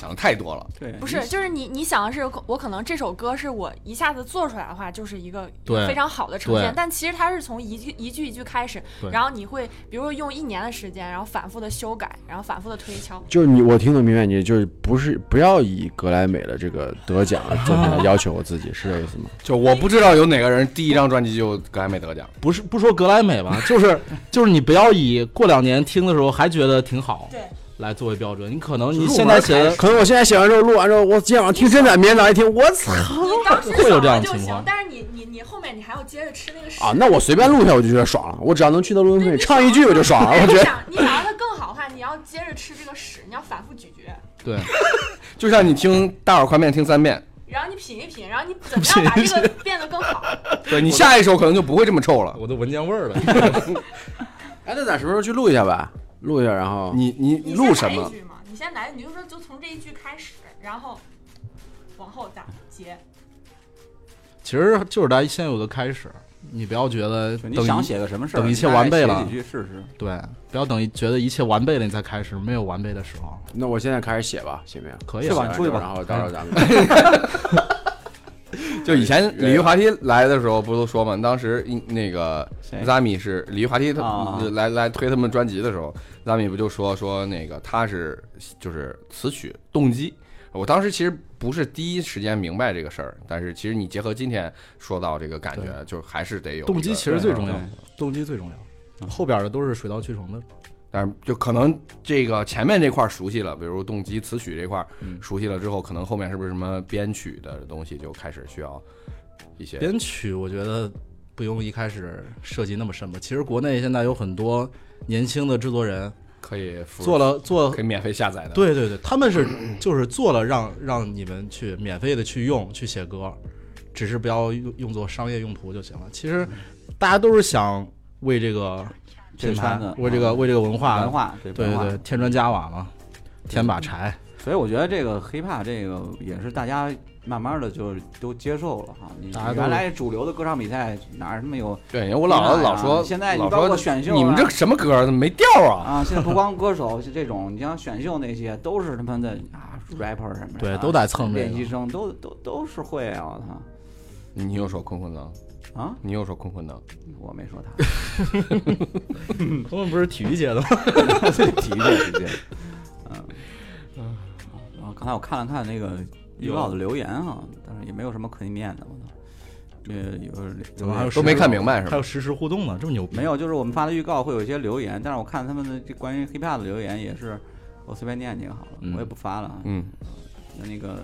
Speaker 1: 想的太多了。
Speaker 2: 对，
Speaker 3: 不是，就是你你想的是我可能这首歌是我一下子做出来的话，就是一个
Speaker 4: 对
Speaker 3: 非常好的呈现，但其实它是从一句一句一句开始
Speaker 4: 对，
Speaker 3: 然后你会比如说用一年的时间，然后反复的修改，然后反复的推敲。
Speaker 5: 就是你，我听得明白你，就是不是不要以格莱美的这个得奖 作品来要求我自己，是这意思吗？
Speaker 1: 就我不知道有哪个人第一张专辑就格莱美得奖。
Speaker 4: 不是不说格莱美吧，就是就是你不要以过两年听的时候还觉得挺好
Speaker 3: 对，
Speaker 4: 来作为标准，你可能你现在写的
Speaker 5: 可能我现在写完之后，录完之后，我今天晚上听真的，明天早上一听，我操
Speaker 3: 你 当时
Speaker 4: 会有这样的情况，
Speaker 3: 但是你你你后面你还要接着吃那个屎
Speaker 5: 啊！那我随便录一下我就觉得爽了，我只要能去到录音
Speaker 3: 对
Speaker 5: 棚里唱一句我就爽了，我觉得。
Speaker 3: 你想你想让它更好的话，你要接着吃这个屎，你要反复咀嚼，
Speaker 4: 对
Speaker 1: 就像你听大碗宽面听三遍，
Speaker 3: 然后你品一品，然后你怎么样把这个变得更好？
Speaker 1: 对你下一首可能就不会这么臭了。
Speaker 4: 我都闻见味儿了。
Speaker 5: 哎，那咱什么时候去录一下吧？录一下，然后
Speaker 1: 你你
Speaker 3: 你
Speaker 1: 录什么？
Speaker 3: 先来一句嘛？你先来，你就说就从这一句开始，然后往后咋接？
Speaker 4: 其实就是咱现有的开始，你不要觉得等
Speaker 2: 你想写个什么事儿，
Speaker 4: 等一切完备了
Speaker 2: 几句试试。
Speaker 4: 对，不要等一觉得一切完备了你再开始，没有完备的时候。
Speaker 5: 那我现在开始写吧，行不行？
Speaker 4: 可以啊
Speaker 2: 是吧你出去吧
Speaker 5: 然后到时候咱们
Speaker 1: 就以前鲤鱼滑梯来的时候，不都说嘛？当时那个
Speaker 2: 谁
Speaker 1: Zami 是鲤鱼滑梯他
Speaker 2: 啊
Speaker 1: 来来推他们专辑的时候，Zami 不就说说那个他是就是词曲动机。我当时其实不是第一时间明白这个事儿，但是其实你结合今天说到这个感觉，就还是得有
Speaker 4: 动机其实最重要
Speaker 2: 对，
Speaker 4: 动机最重要，后边的都是水到渠成的。
Speaker 1: 但是就可能这个前面这块儿熟悉了，比如动机、词曲这块熟悉了之后，可能后面是不是什么编曲的东西就开始需要一些
Speaker 4: 编曲我觉得不用一开始涉及那么深吧。其实国内现在有很多年轻的制作人
Speaker 1: 可以
Speaker 4: 做了做
Speaker 1: 可以免费下载的？，
Speaker 4: 对对对，他们是就是做了让让你们去免费的去用去写歌，只是不要用用作商业用途就行了。其实大家都是想为这个品牌
Speaker 2: 圈子、
Speaker 4: 为这个为这个文化，
Speaker 2: 文化对
Speaker 4: 对添砖加瓦嘛，添把柴。
Speaker 2: 所以我觉得这个 hiphop 这个也是大家慢慢的就都接受了哈。你原来主流的歌唱比赛哪儿他妈有
Speaker 1: 对，我老
Speaker 2: 对啊
Speaker 1: 老说，
Speaker 2: 现在你包括选秀啊
Speaker 1: 你们这什么歌怎么没调啊？
Speaker 2: 啊？现在不光歌手是这种，你像选秀那些都是他妈的啊 rapper 什么的，啊
Speaker 4: 对都在蹭这个
Speaker 2: 练习生都都都是会啊！我操
Speaker 1: 你又说坤坤呢？
Speaker 2: 啊！
Speaker 1: 你又说坤坤的？
Speaker 2: 我没说他，
Speaker 4: 坤坤不是体育界的吗？
Speaker 2: 体育界体育界，嗯嗯。然后刚才我看了看那个预告的留言啊，但是也没有什么可以念的，我操。呃，有
Speaker 4: 怎么还有
Speaker 1: 都没看明白是吧？
Speaker 4: 还有实时互动呢，这么牛逼？
Speaker 2: 没有，就是我们发的预告会有一些留言，但是我看他们的这关于 hiphop 的留言也是，我随便念几个好了，
Speaker 1: 嗯
Speaker 2: 我也不发了啊。
Speaker 1: 嗯，
Speaker 2: 那那个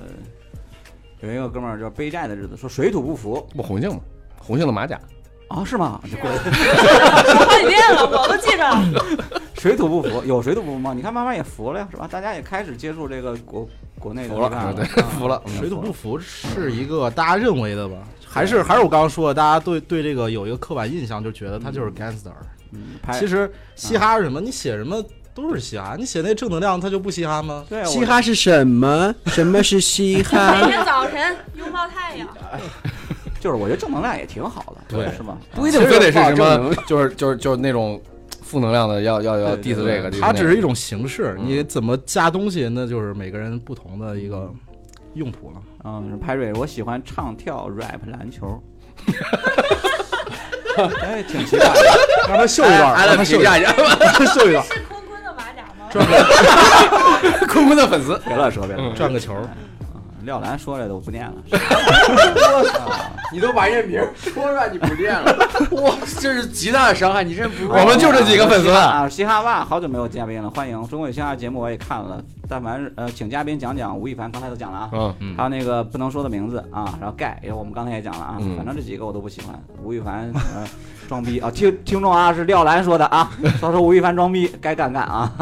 Speaker 2: 有一个哥们儿叫背债的日子，说水土不服
Speaker 1: 不红杏吗？红杏的马甲，
Speaker 2: 啊，是吗？就过来
Speaker 3: 说好几遍了，我都记着。
Speaker 2: 水土不服，有水土不服吗？你看慢慢也服了呀，是吧？大家也开始接触这个国国内的
Speaker 1: 服了对
Speaker 2: 啊
Speaker 1: 服了
Speaker 2: 嗯
Speaker 4: 水土不服是一个大家认为的吧？还是还是我刚刚说的，大家对对这个有一个刻板印象，就觉得他就是 gangster。
Speaker 2: 嗯，
Speaker 4: 其实嘻哈是什么？你写什么都是嘻哈，你写那正能量，他就不嘻哈吗？
Speaker 2: 对，
Speaker 5: 嘻哈是什么？什么是嘻哈每？
Speaker 3: 天早晨拥抱太阳，
Speaker 2: 就是我觉得正能量也挺好的，
Speaker 1: 对
Speaker 2: 是吗？
Speaker 1: 不一定非得是什么，就是就是就是那种负能量的，要要要 diss
Speaker 2: 对
Speaker 1: 这个，
Speaker 4: 它只是一
Speaker 1: 种
Speaker 4: 种形式，
Speaker 1: 嗯
Speaker 4: 你怎么加东西，那就是每个人不同的一个用途了。
Speaker 2: 嗯，是派瑞，我喜欢唱跳、rap、篮球。哎，挺奇怪的。
Speaker 4: 让他秀一段，让他秀一
Speaker 1: 下，
Speaker 4: 秀一段，
Speaker 3: 是坤坤的马甲吗？
Speaker 1: 坤坤的粉丝，
Speaker 2: 别乱说，别乱说。
Speaker 4: 转个球。
Speaker 2: 嗯廖兰说来的我不念了。
Speaker 5: 你都把人家名儿说出来，你不念了，哇，这是极大的伤害，你真不
Speaker 1: 我们就这几个粉丝
Speaker 2: 啊，嘻哈吧，好久没有嘉宾了，欢迎中国有嘻哈节目我也看了，但凡是呃请嘉宾讲讲吴亦凡，刚才都讲了啊，
Speaker 1: 嗯，
Speaker 4: 嗯
Speaker 2: 还有那个不能说的名字啊，然后盖，也我们刚才也讲了啊，
Speaker 1: 嗯
Speaker 2: 反正这几个我都不喜欢。吴亦凡呃装逼啊，听听众啊是廖兰说的啊，他说吴亦凡装逼，该干干啊，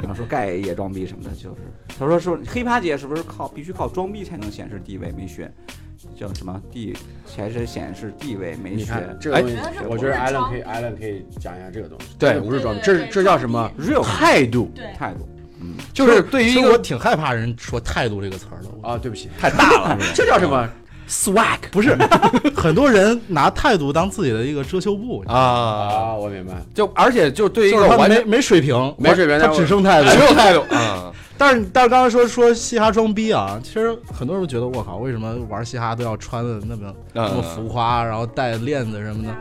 Speaker 2: 然后说盖也装逼什么的，就是他说说黑趴姐是不是靠必须靠装逼才能显示地位没学，叫什么地才是显示地位没学
Speaker 5: 这个东西
Speaker 3: 哎，
Speaker 5: 我觉得 Allen 可以，Allen 可以讲一下这个东西。
Speaker 1: 对
Speaker 5: 不是装逼，这是这叫什么
Speaker 2: real
Speaker 5: 态度
Speaker 3: 对，
Speaker 2: 态度，嗯，
Speaker 1: 就是对于一
Speaker 4: 个我挺害怕人说态度这个词儿的。
Speaker 5: 啊？对不起，
Speaker 1: 太大了，
Speaker 5: 这叫什么 swag
Speaker 4: 不是，很多人拿态度当自己的一个遮羞布，
Speaker 1: 啊，
Speaker 5: 啊？我明白，
Speaker 1: 就而且就对于一个完全
Speaker 4: 没水平，
Speaker 5: 没水平
Speaker 4: 他只剩态度，
Speaker 1: 只有态度啊，
Speaker 4: 但是但是刚才说说嘻哈装逼啊，其实很多人都觉得我靠，为什么玩嘻哈都要穿的那么那么浮夸，然后戴链子什么的？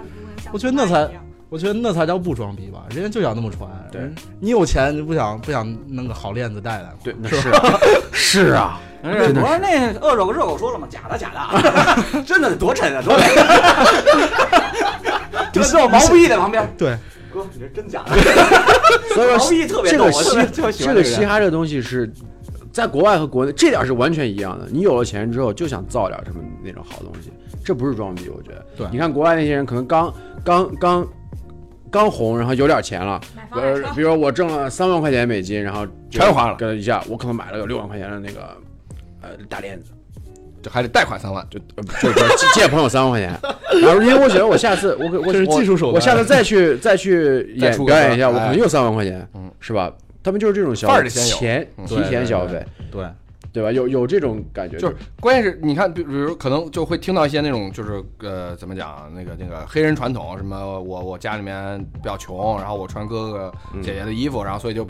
Speaker 4: 我觉得那才我觉得那才叫不装逼吧，人家就想那么穿。
Speaker 5: 对。
Speaker 4: 你有钱，你不想不想弄个好链子戴戴吗？
Speaker 5: 对，那是啊。是啊，
Speaker 2: 我说那恶手跟热狗说了吗？假的假的，真的多沉啊！说这个，就这种毛不易在旁边，
Speaker 4: 对，
Speaker 2: 哥，你这真假的？
Speaker 5: 所以
Speaker 2: 毛不
Speaker 5: 说
Speaker 2: 易特别逗，
Speaker 5: 这个嘻这个。嘻哈这个东西是在国外和国内这点是完全一样的。你有了钱之后就想造点什么那种好东西，这不是装逼，我觉得。
Speaker 4: 对
Speaker 5: 你看国外那些人可能刚刚刚刚红，然后有点钱了，呃，
Speaker 3: 车
Speaker 5: 比如说我挣了三万块钱美金，然后就
Speaker 1: 全花了
Speaker 5: 跟一下，我可能买了有六万块钱的那个呃大链子。
Speaker 1: 就还得贷款三万，
Speaker 5: 就呃就是 借借朋友三万块钱，然后因为我觉得我下次我可我
Speaker 4: 这是
Speaker 5: 我
Speaker 4: 技术手段
Speaker 5: 我下次再去再去演表演一下，我可能又三万块钱，
Speaker 1: 嗯
Speaker 5: 是吧？他们就是这种消费，钱
Speaker 1: 嗯
Speaker 5: 提前消费，
Speaker 4: 对，
Speaker 5: 对吧？有有这种感觉，
Speaker 1: 就是关键是你看，比比如可能就会听到一些那种就是呃怎么讲那个那个黑人传统什么我我家里面比较穷，然后我穿哥哥
Speaker 5: 嗯
Speaker 1: 姐姐的衣服，然后所以就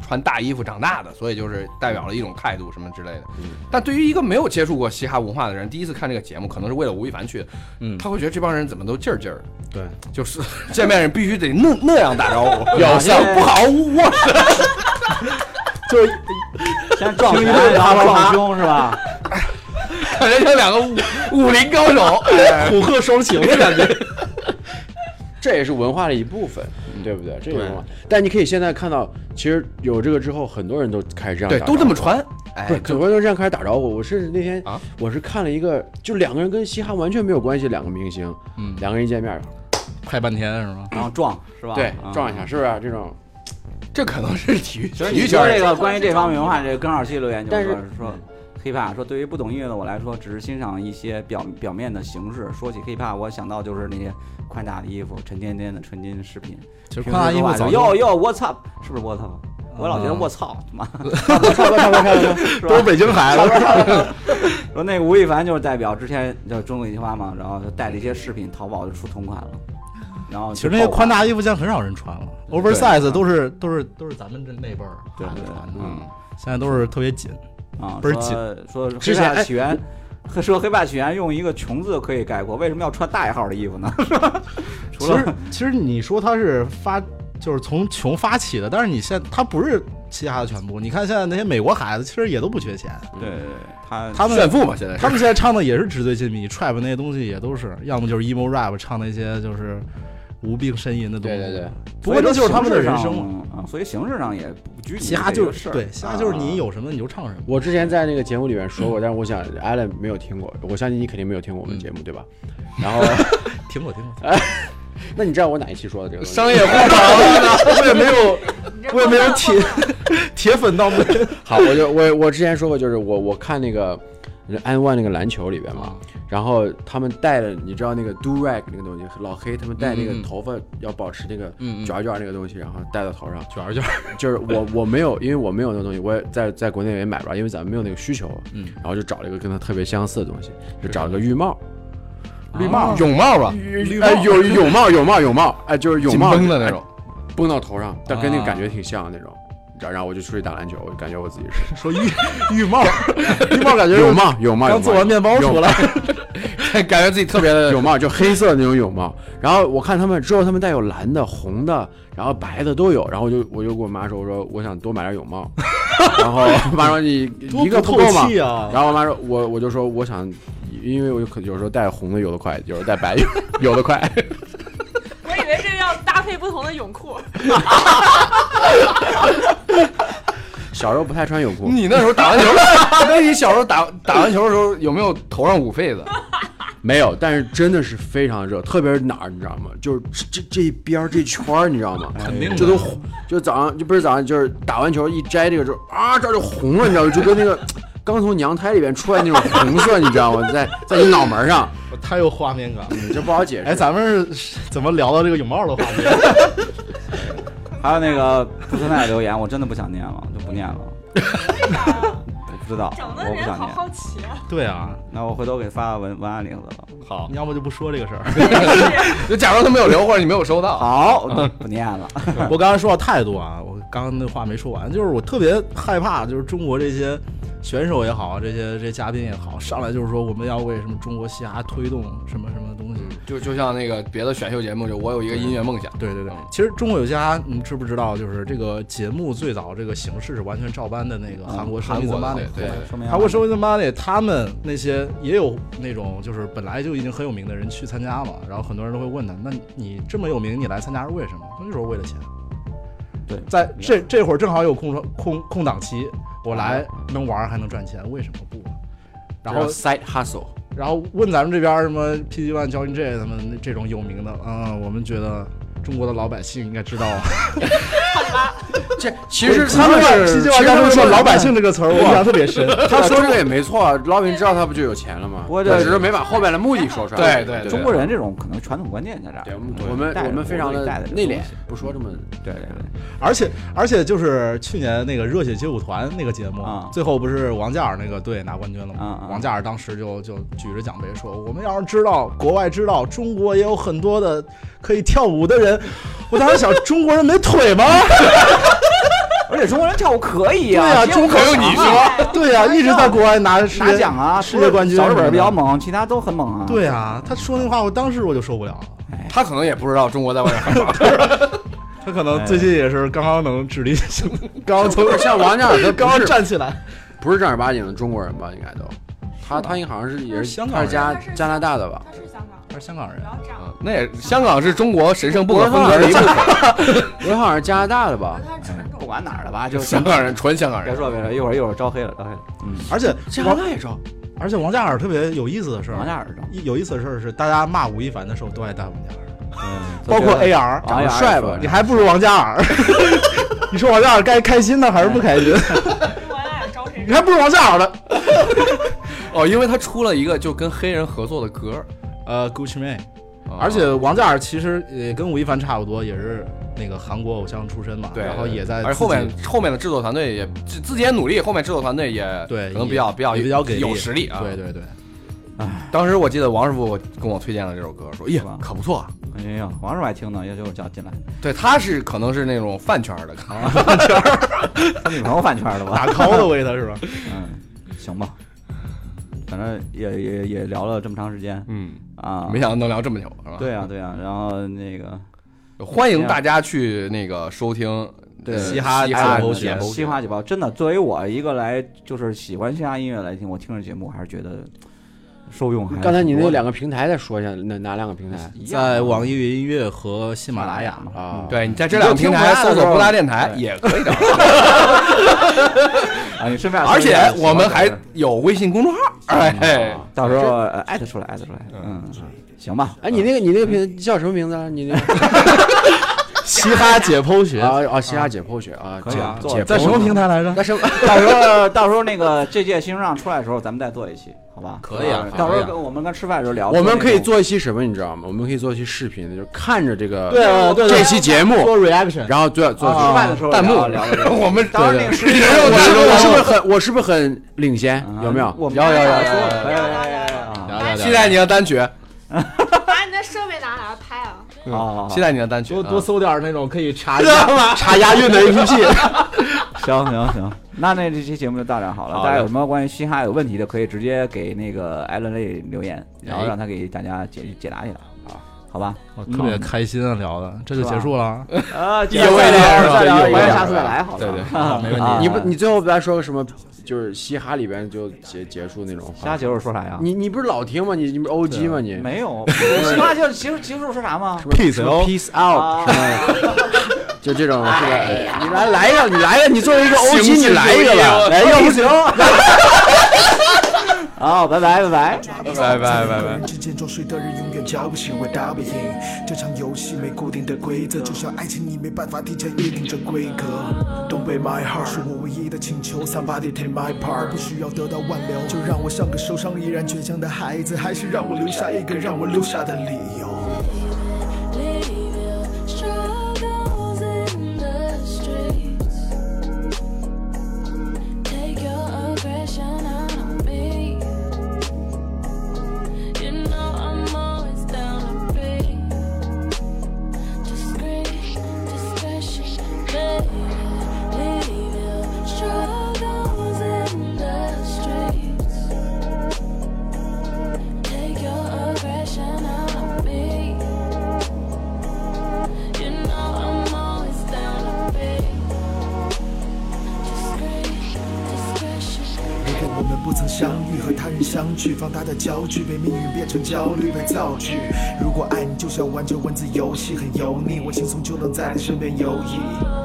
Speaker 1: 穿大衣服长大的，所以就是代表了一种态度什么之类的。
Speaker 5: 嗯
Speaker 1: 但对于一个没有接触过嘻哈文化的人，第一次看这个节目，可能是为了吴亦凡去，
Speaker 4: 嗯
Speaker 1: 他会觉得这帮人怎么都劲儿劲儿的，
Speaker 4: 对，
Speaker 1: 就是见面人必须得那那样打招呼，
Speaker 5: 有
Speaker 1: 像不好我
Speaker 2: 就是先撞拳，然后撞胸是吧？
Speaker 1: 感觉像两个武武林高手，哎
Speaker 4: 虎鹤双擎的感觉。
Speaker 5: 这也是文化的一部分。对不对？这也
Speaker 4: 是
Speaker 5: 文化，但你可以现在看到，其实有这个之后，很多人都开始这样
Speaker 1: 对，都这么
Speaker 5: 招呼
Speaker 1: 传，哎
Speaker 5: 很多人都这样开始打招呼。我甚至那天
Speaker 1: 啊
Speaker 5: 我是看了一个，就两个人跟嘻哈完全没有关系，两个明星，
Speaker 4: 嗯，
Speaker 5: 两个人一见面，
Speaker 4: 拍半天是吗？
Speaker 2: 然后撞是吧？
Speaker 5: 对
Speaker 2: 啊，
Speaker 5: 撞一下，。是不是这种？
Speaker 1: 这可能是体育体育圈儿
Speaker 2: 说这个关于这方面文化，这个根号七留言就
Speaker 5: 但是
Speaker 2: 是说说 hiphop，说对于不懂音乐的我来说，只是欣赏一些表表面的形式。说起 hiphop，我想到就是那些宽大的衣服、沉甸甸的纯金饰品。
Speaker 4: 其实
Speaker 2: 平
Speaker 4: 宽大衣服
Speaker 2: 哟哟，我操，是不是我操？我老觉得
Speaker 4: 嗯
Speaker 2: 我操，妈，
Speaker 5: 差不多，差不多，差不多。
Speaker 2: 是吧
Speaker 4: 都是北京孩子。
Speaker 2: 说那个吴亦凡就是代表之前就中国一句话嘛，然后就带了一些饰品，淘宝就出同款了。然后
Speaker 4: 其实那些宽大衣服现在很少人穿了，oversize 都是都是都是咱们这那辈儿
Speaker 2: 对对
Speaker 4: 穿的，
Speaker 2: 嗯
Speaker 4: 现在都是特别紧。
Speaker 2: 啊，
Speaker 4: 倍儿
Speaker 2: 紧说黑
Speaker 5: 之前
Speaker 2: 起源，说黑怕起源用一个穷字可以概括，为什么要穿大一号的衣服呢？除
Speaker 4: 其实
Speaker 2: 了
Speaker 4: 其实你说他是发就是从穷发起的，但是你现他不是嘻哈的全部。你看现在那些美国孩子其实也都不缺钱，
Speaker 2: 对对对，他
Speaker 4: 他们
Speaker 1: 炫富嘛，现在
Speaker 4: 他们现在唱的也是纸醉金迷，trap 那些东西也都是，要么就是 emo rap 唱那些就是无病呻吟的东西。
Speaker 5: 对对对，
Speaker 4: 不过这就是他们的人生嘛。
Speaker 2: 啊，所以形式上也不拘泥
Speaker 4: 嘻哈就是
Speaker 2: 事
Speaker 4: 对，嘻哈就是你
Speaker 2: 啊
Speaker 4: 有什么你就唱什么。
Speaker 5: 我之前在那个节目里面说过，但是我想 Allen 没有听过，我相信你肯定没有听过我们节目，对吧？然后，
Speaker 4: 听过听过，
Speaker 5: 那你知道我哪一期说的这个？
Speaker 1: 商业互捧，
Speaker 4: 我也没有我也没有铁铁粉到没。
Speaker 5: 好，我就我我之前说过，就是我我看那个安万那个篮球里边嘛，然后他们戴了，你知道那个 do rag 那个东西，老黑他们戴那个头发要保持那个卷卷那个东西，然后戴到头上。
Speaker 4: 卷卷，
Speaker 5: 就是我我没有，因为我没有那个东西，我也在在国内也买不着，因为咱们没有那个需求。
Speaker 4: 嗯，
Speaker 5: 然后就找了一个跟它特别相似的东西，就找了个浴帽，
Speaker 1: 绿帽。泳帽吧，
Speaker 5: 哎，有泳帽，泳帽，泳帽，哎，就是泳帽
Speaker 1: 崩的那种，
Speaker 5: 哎绷到头上，但跟那个
Speaker 4: 啊
Speaker 5: 感觉挺像的那种。然后然后我就出去打篮球，我就感觉我自己是
Speaker 4: 说浴浴帽，浴帽感觉
Speaker 5: 有帽，有帽，泳帽
Speaker 4: 刚做完面包出来，
Speaker 1: 感觉自己特别的
Speaker 5: 泳帽就黑色的那种泳帽。然后我看他们之后，他们带有蓝的、红的，然后白的都有。然后我就我就跟我妈说，我说我想多买点泳帽。然后我妈说你 一个不
Speaker 4: 透？气啊！
Speaker 5: 然后我妈说，我我就说我想，因为我有可有时候带红的游得快，有时候带白游游得快。
Speaker 3: 我以为这个要搭配不同的泳裤，
Speaker 5: 小时候不太穿泳裤，
Speaker 1: 你那时候打完球，那你小时候打打完球的时候有没有头上捂痱子？
Speaker 5: 没有，但是真的是非常热，特别是哪儿你知道吗？就是这这这一边儿这圈儿你知道吗？
Speaker 4: 肯定的
Speaker 5: 这都，就早上就不是早上，就是打完球一摘这个之后啊，这儿就红了，你知道吗？就跟那个刚从娘胎里边出来那种红色，你知道吗？在在你脑门上，
Speaker 4: 我太有画面感了。
Speaker 5: 你这不好解释。
Speaker 4: 哎，咱们是怎么聊到这个泳帽的话题？
Speaker 2: 还有那个不存在留言，我真的不想念了，就不念了。我不知道，
Speaker 3: 整的
Speaker 2: 我不想念。
Speaker 3: 好奇啊！
Speaker 4: 对啊，
Speaker 2: 那我回头给发文文案里头了。
Speaker 1: 好，你
Speaker 4: 要不就不说这个事儿。
Speaker 1: 就假如他没有留或者你没有收到，
Speaker 2: 好，不念了。
Speaker 4: 我刚才说了太多啊，我刚刚那话没说完，就是我特别害怕，就是中国这些选手也好，这些这些嘉宾也好，上来就是说我们要为什么中国嘻哈推动什么什么东西。
Speaker 1: 就就像那个别的选秀节目，就我有一个音乐梦想，
Speaker 4: 对对对，其实中国有嘻哈，你知不知道？就是这个节目最早这个形式是完全照搬的那个韩国 Show
Speaker 1: 韩
Speaker 4: Me the
Speaker 1: 国的
Speaker 4: Money 韩国 Show Me the Money，他们那些也有那种就是本来就已经很有名的人去参加嘛，然后很多人都会问他，那你这么有名，你来参加是为什么？那就是为了钱。
Speaker 2: 对
Speaker 4: 在这这会儿正好有空空空档期，我来能玩还能赚钱，为什么不？然后
Speaker 5: side hustle，
Speaker 4: 然后问咱们这边什么 PG One、Johnny J 他们这种有名的，嗯，我们觉得中国的老百姓应该知道。
Speaker 5: 这其实
Speaker 4: 他们
Speaker 5: 是
Speaker 4: PG One 当时说“老百姓”这个词儿，我印象特别深。
Speaker 5: 他说这个也没错，老百姓知道他不就有钱了吗？
Speaker 2: 不过这
Speaker 5: 只是没把后面的目的说出来。
Speaker 1: 对对
Speaker 2: 中国人这种可能传统观念在这儿。
Speaker 5: 对，我们我们非常的内敛，不说这么
Speaker 2: 对对对，
Speaker 4: 而且而且就是去年那个热血街舞团那个节目，
Speaker 2: 啊
Speaker 4: 最后不是王嘉尔那个队拿冠军了吗？
Speaker 2: 啊啊
Speaker 4: 王嘉尔当时就就举着奖杯说：“我们要是知道国外知道中国也有很多的可以跳舞的人。”我当时想，中国人没腿吗？
Speaker 2: 而且中国人跳舞可以啊
Speaker 4: 对
Speaker 2: 啊，
Speaker 4: 啊，中国
Speaker 2: 有你说
Speaker 4: 对啊，一直在国外拿
Speaker 2: 拿奖啊，
Speaker 4: 世界冠军
Speaker 2: 小日本比较猛，其他都很猛啊。
Speaker 4: 对啊，他说那话，我当时我就受不了了。
Speaker 1: 他可能也不知道中国在外面很 猛。
Speaker 4: 他可能最近也是刚刚能直立，刚刚从
Speaker 5: 像王嘉尔他
Speaker 4: 刚刚站起来。
Speaker 5: 不是正儿八经的中国人吧？应该都，他他应好像是也是
Speaker 4: 香港人
Speaker 5: 他是加加拿大的吧？
Speaker 3: 他是香港，
Speaker 4: 他是香港人
Speaker 3: 不。要这样。
Speaker 1: 啊那也香港是中国神圣不可分割的一部分。
Speaker 5: 我好像是加拿大的吧？
Speaker 2: 不管哪儿的吧，就
Speaker 1: 香港人，纯香港人。
Speaker 2: 别说别说，一会儿一会儿招黑了，招黑了。嗯，
Speaker 4: 而且
Speaker 5: 加拿大也招，
Speaker 4: 而且王嘉尔特别有意思的事儿，
Speaker 2: 王嘉尔招，
Speaker 4: 有意思的事儿是，大家骂吴亦凡的时候都爱带王嘉尔，
Speaker 2: 嗯，
Speaker 4: 包括 AR，
Speaker 5: 长得帅吧
Speaker 4: 你还不如王嘉尔。你说王嘉尔该开心呢还是不开心？你还不如王嘉尔呢。
Speaker 1: 哦，因为他出了一个就跟黑人合作的歌，
Speaker 4: 呃，Gucci Mane，
Speaker 1: 啊
Speaker 4: 而且王嘉尔其实也跟吴亦凡差不多，也是那个韩国偶像出身嘛，
Speaker 1: 对，
Speaker 4: 然后也在
Speaker 1: 而且后面后面的制作团队也自自己也努力，后面制作团队也
Speaker 4: 对
Speaker 1: 可能比较比较
Speaker 4: 比较给力
Speaker 1: 有实力啊。
Speaker 4: 对对对，
Speaker 1: 当时我记得王师傅跟我推荐了这首歌，说：“哎呀可不错啊。
Speaker 2: 哎呀，王师傅还听呢，也就是叫进来，”
Speaker 1: 对，他是可能是那种饭圈的，饭圈
Speaker 2: 他女朋友饭圈的吧？
Speaker 4: 打 call 的为他是吧？
Speaker 2: 嗯，行吧，反正也也也聊了这么长时间
Speaker 1: 嗯，
Speaker 2: 啊，
Speaker 1: 没想到能聊这么久，是吧？
Speaker 2: 对啊对啊，然后那个
Speaker 1: 欢迎大家去那个收听
Speaker 4: 嘻哈
Speaker 1: 嘻哈
Speaker 4: 解剖
Speaker 2: 嘻哈解剖真的，作为我一个来就是喜欢嘻哈音乐来听，我听着节目还是觉得受用。
Speaker 5: 刚才你那两个平台再说一下，哪哪两个平台
Speaker 4: 在网易云音乐和喜马拉雅嘛。
Speaker 5: 啊？
Speaker 1: 对你在这两个平台搜索“布拉电台”也可以找到，
Speaker 2: 啊，你顺便
Speaker 1: 而且我们还有微信公众号，哎，
Speaker 2: 到时候呃艾特出来，艾特出来，嗯，行吧。
Speaker 5: 哎，你那个你那个平叫什么名字啊？你那个
Speaker 4: 嘻哈解剖学
Speaker 5: 啊啊，嘻哈解剖学啊，
Speaker 2: 可以啊
Speaker 5: 解解
Speaker 4: 在什么平
Speaker 5: 台？
Speaker 4: 来着？
Speaker 5: 在什么？
Speaker 2: 到时候到时候那个这届新生上出来的时候，咱们再做一期，好吧？
Speaker 4: 可以啊
Speaker 2: 到时候跟我们跟吃饭的时候聊，
Speaker 5: 我们可以做一期什么，你知道吗？我们可以做一期视频，就是看着这个
Speaker 4: 对啊对对
Speaker 5: 这期节目，
Speaker 4: 做 reaction，
Speaker 5: 然后做做
Speaker 2: 吃饭的时候
Speaker 1: 弹幕。
Speaker 2: 聊
Speaker 1: 我们
Speaker 2: 当时个视频
Speaker 5: 我是不是我是不是很我是不是很领先？有没有？
Speaker 1: 有有有。有
Speaker 2: 说
Speaker 1: 有
Speaker 2: 可以可以可以啊
Speaker 4: 聊聊。聊
Speaker 1: 期待你的单曲，
Speaker 3: 把你的设备拿来拍啊！
Speaker 2: 啊，
Speaker 1: 期待你的单曲，
Speaker 4: 多
Speaker 1: 啊
Speaker 4: 多搜点那种可以查 查押韵的 APP。
Speaker 2: 行行行，那那这期节目就到这儿好了。大家有什么关于嘻哈有问题的，可以直接给那个艾伦类留言，然后让他给大家解解答解答啊，好吧？
Speaker 4: 我特别开心啊，聊的这就结束了啊。
Speaker 2: 啊，
Speaker 1: 意犹未尽是吧
Speaker 2: 再聊，
Speaker 1: 意犹未尽
Speaker 2: 欢迎下次再来，好吧？
Speaker 1: 对对
Speaker 4: 没问题
Speaker 2: 啊
Speaker 5: 你不你最后不来说个什么？就是嘻哈里边就结结束那种话。
Speaker 2: 嘻哈结束说啥呀？
Speaker 5: 你你不是老听吗？你你不是 OG 吗？你
Speaker 2: 没有，嘻哈就结束结束说啥吗
Speaker 4: ？Peace
Speaker 5: 什么
Speaker 4: 哦
Speaker 5: Peace out？就这种是吧？你来来一个，你来一个，你作为一个 OG，你来一个吧。
Speaker 2: 来要不行。好，拜拜拜拜。
Speaker 1: 拜拜拜拜。
Speaker 6: 之间装睡的人永远叫不醒我打不赢。这场游戏没固定的规则，就像爱情，你没办法提前预定这规格。Don't break my heart 是我唯一的请求，Somebody take my part，不需要得到挽留，就让我像个受伤依然倔强的孩子，还是让我留下一个让我留下的理由。相聚，放大的焦距被命运变成焦虑，被造句。如果爱你就像玩着文字游戏，很油腻，我轻松就能在你身边游弋。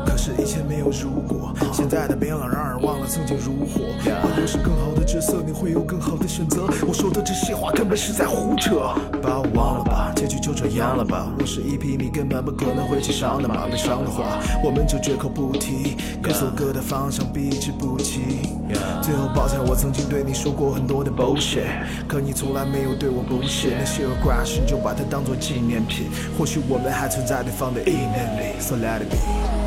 Speaker 6: 可是，一切没有如果，现在的冰冷让人忘了曾经如火。我都是更好的角色，你会有更好的选择。我说的这些话根本是在胡扯。把我忘了吧，结局就这样了吧。我是一匹你根本不可能会骑上的马，悲伤的话我们就绝口不提，各走各的方向，避之不及。最后抱歉，我曾经对你说过很多的 bullshit，可你从来没有对我不屑。那些 aggression 就把它当做纪念品，或许我们还存在对方的意念里。So let it be。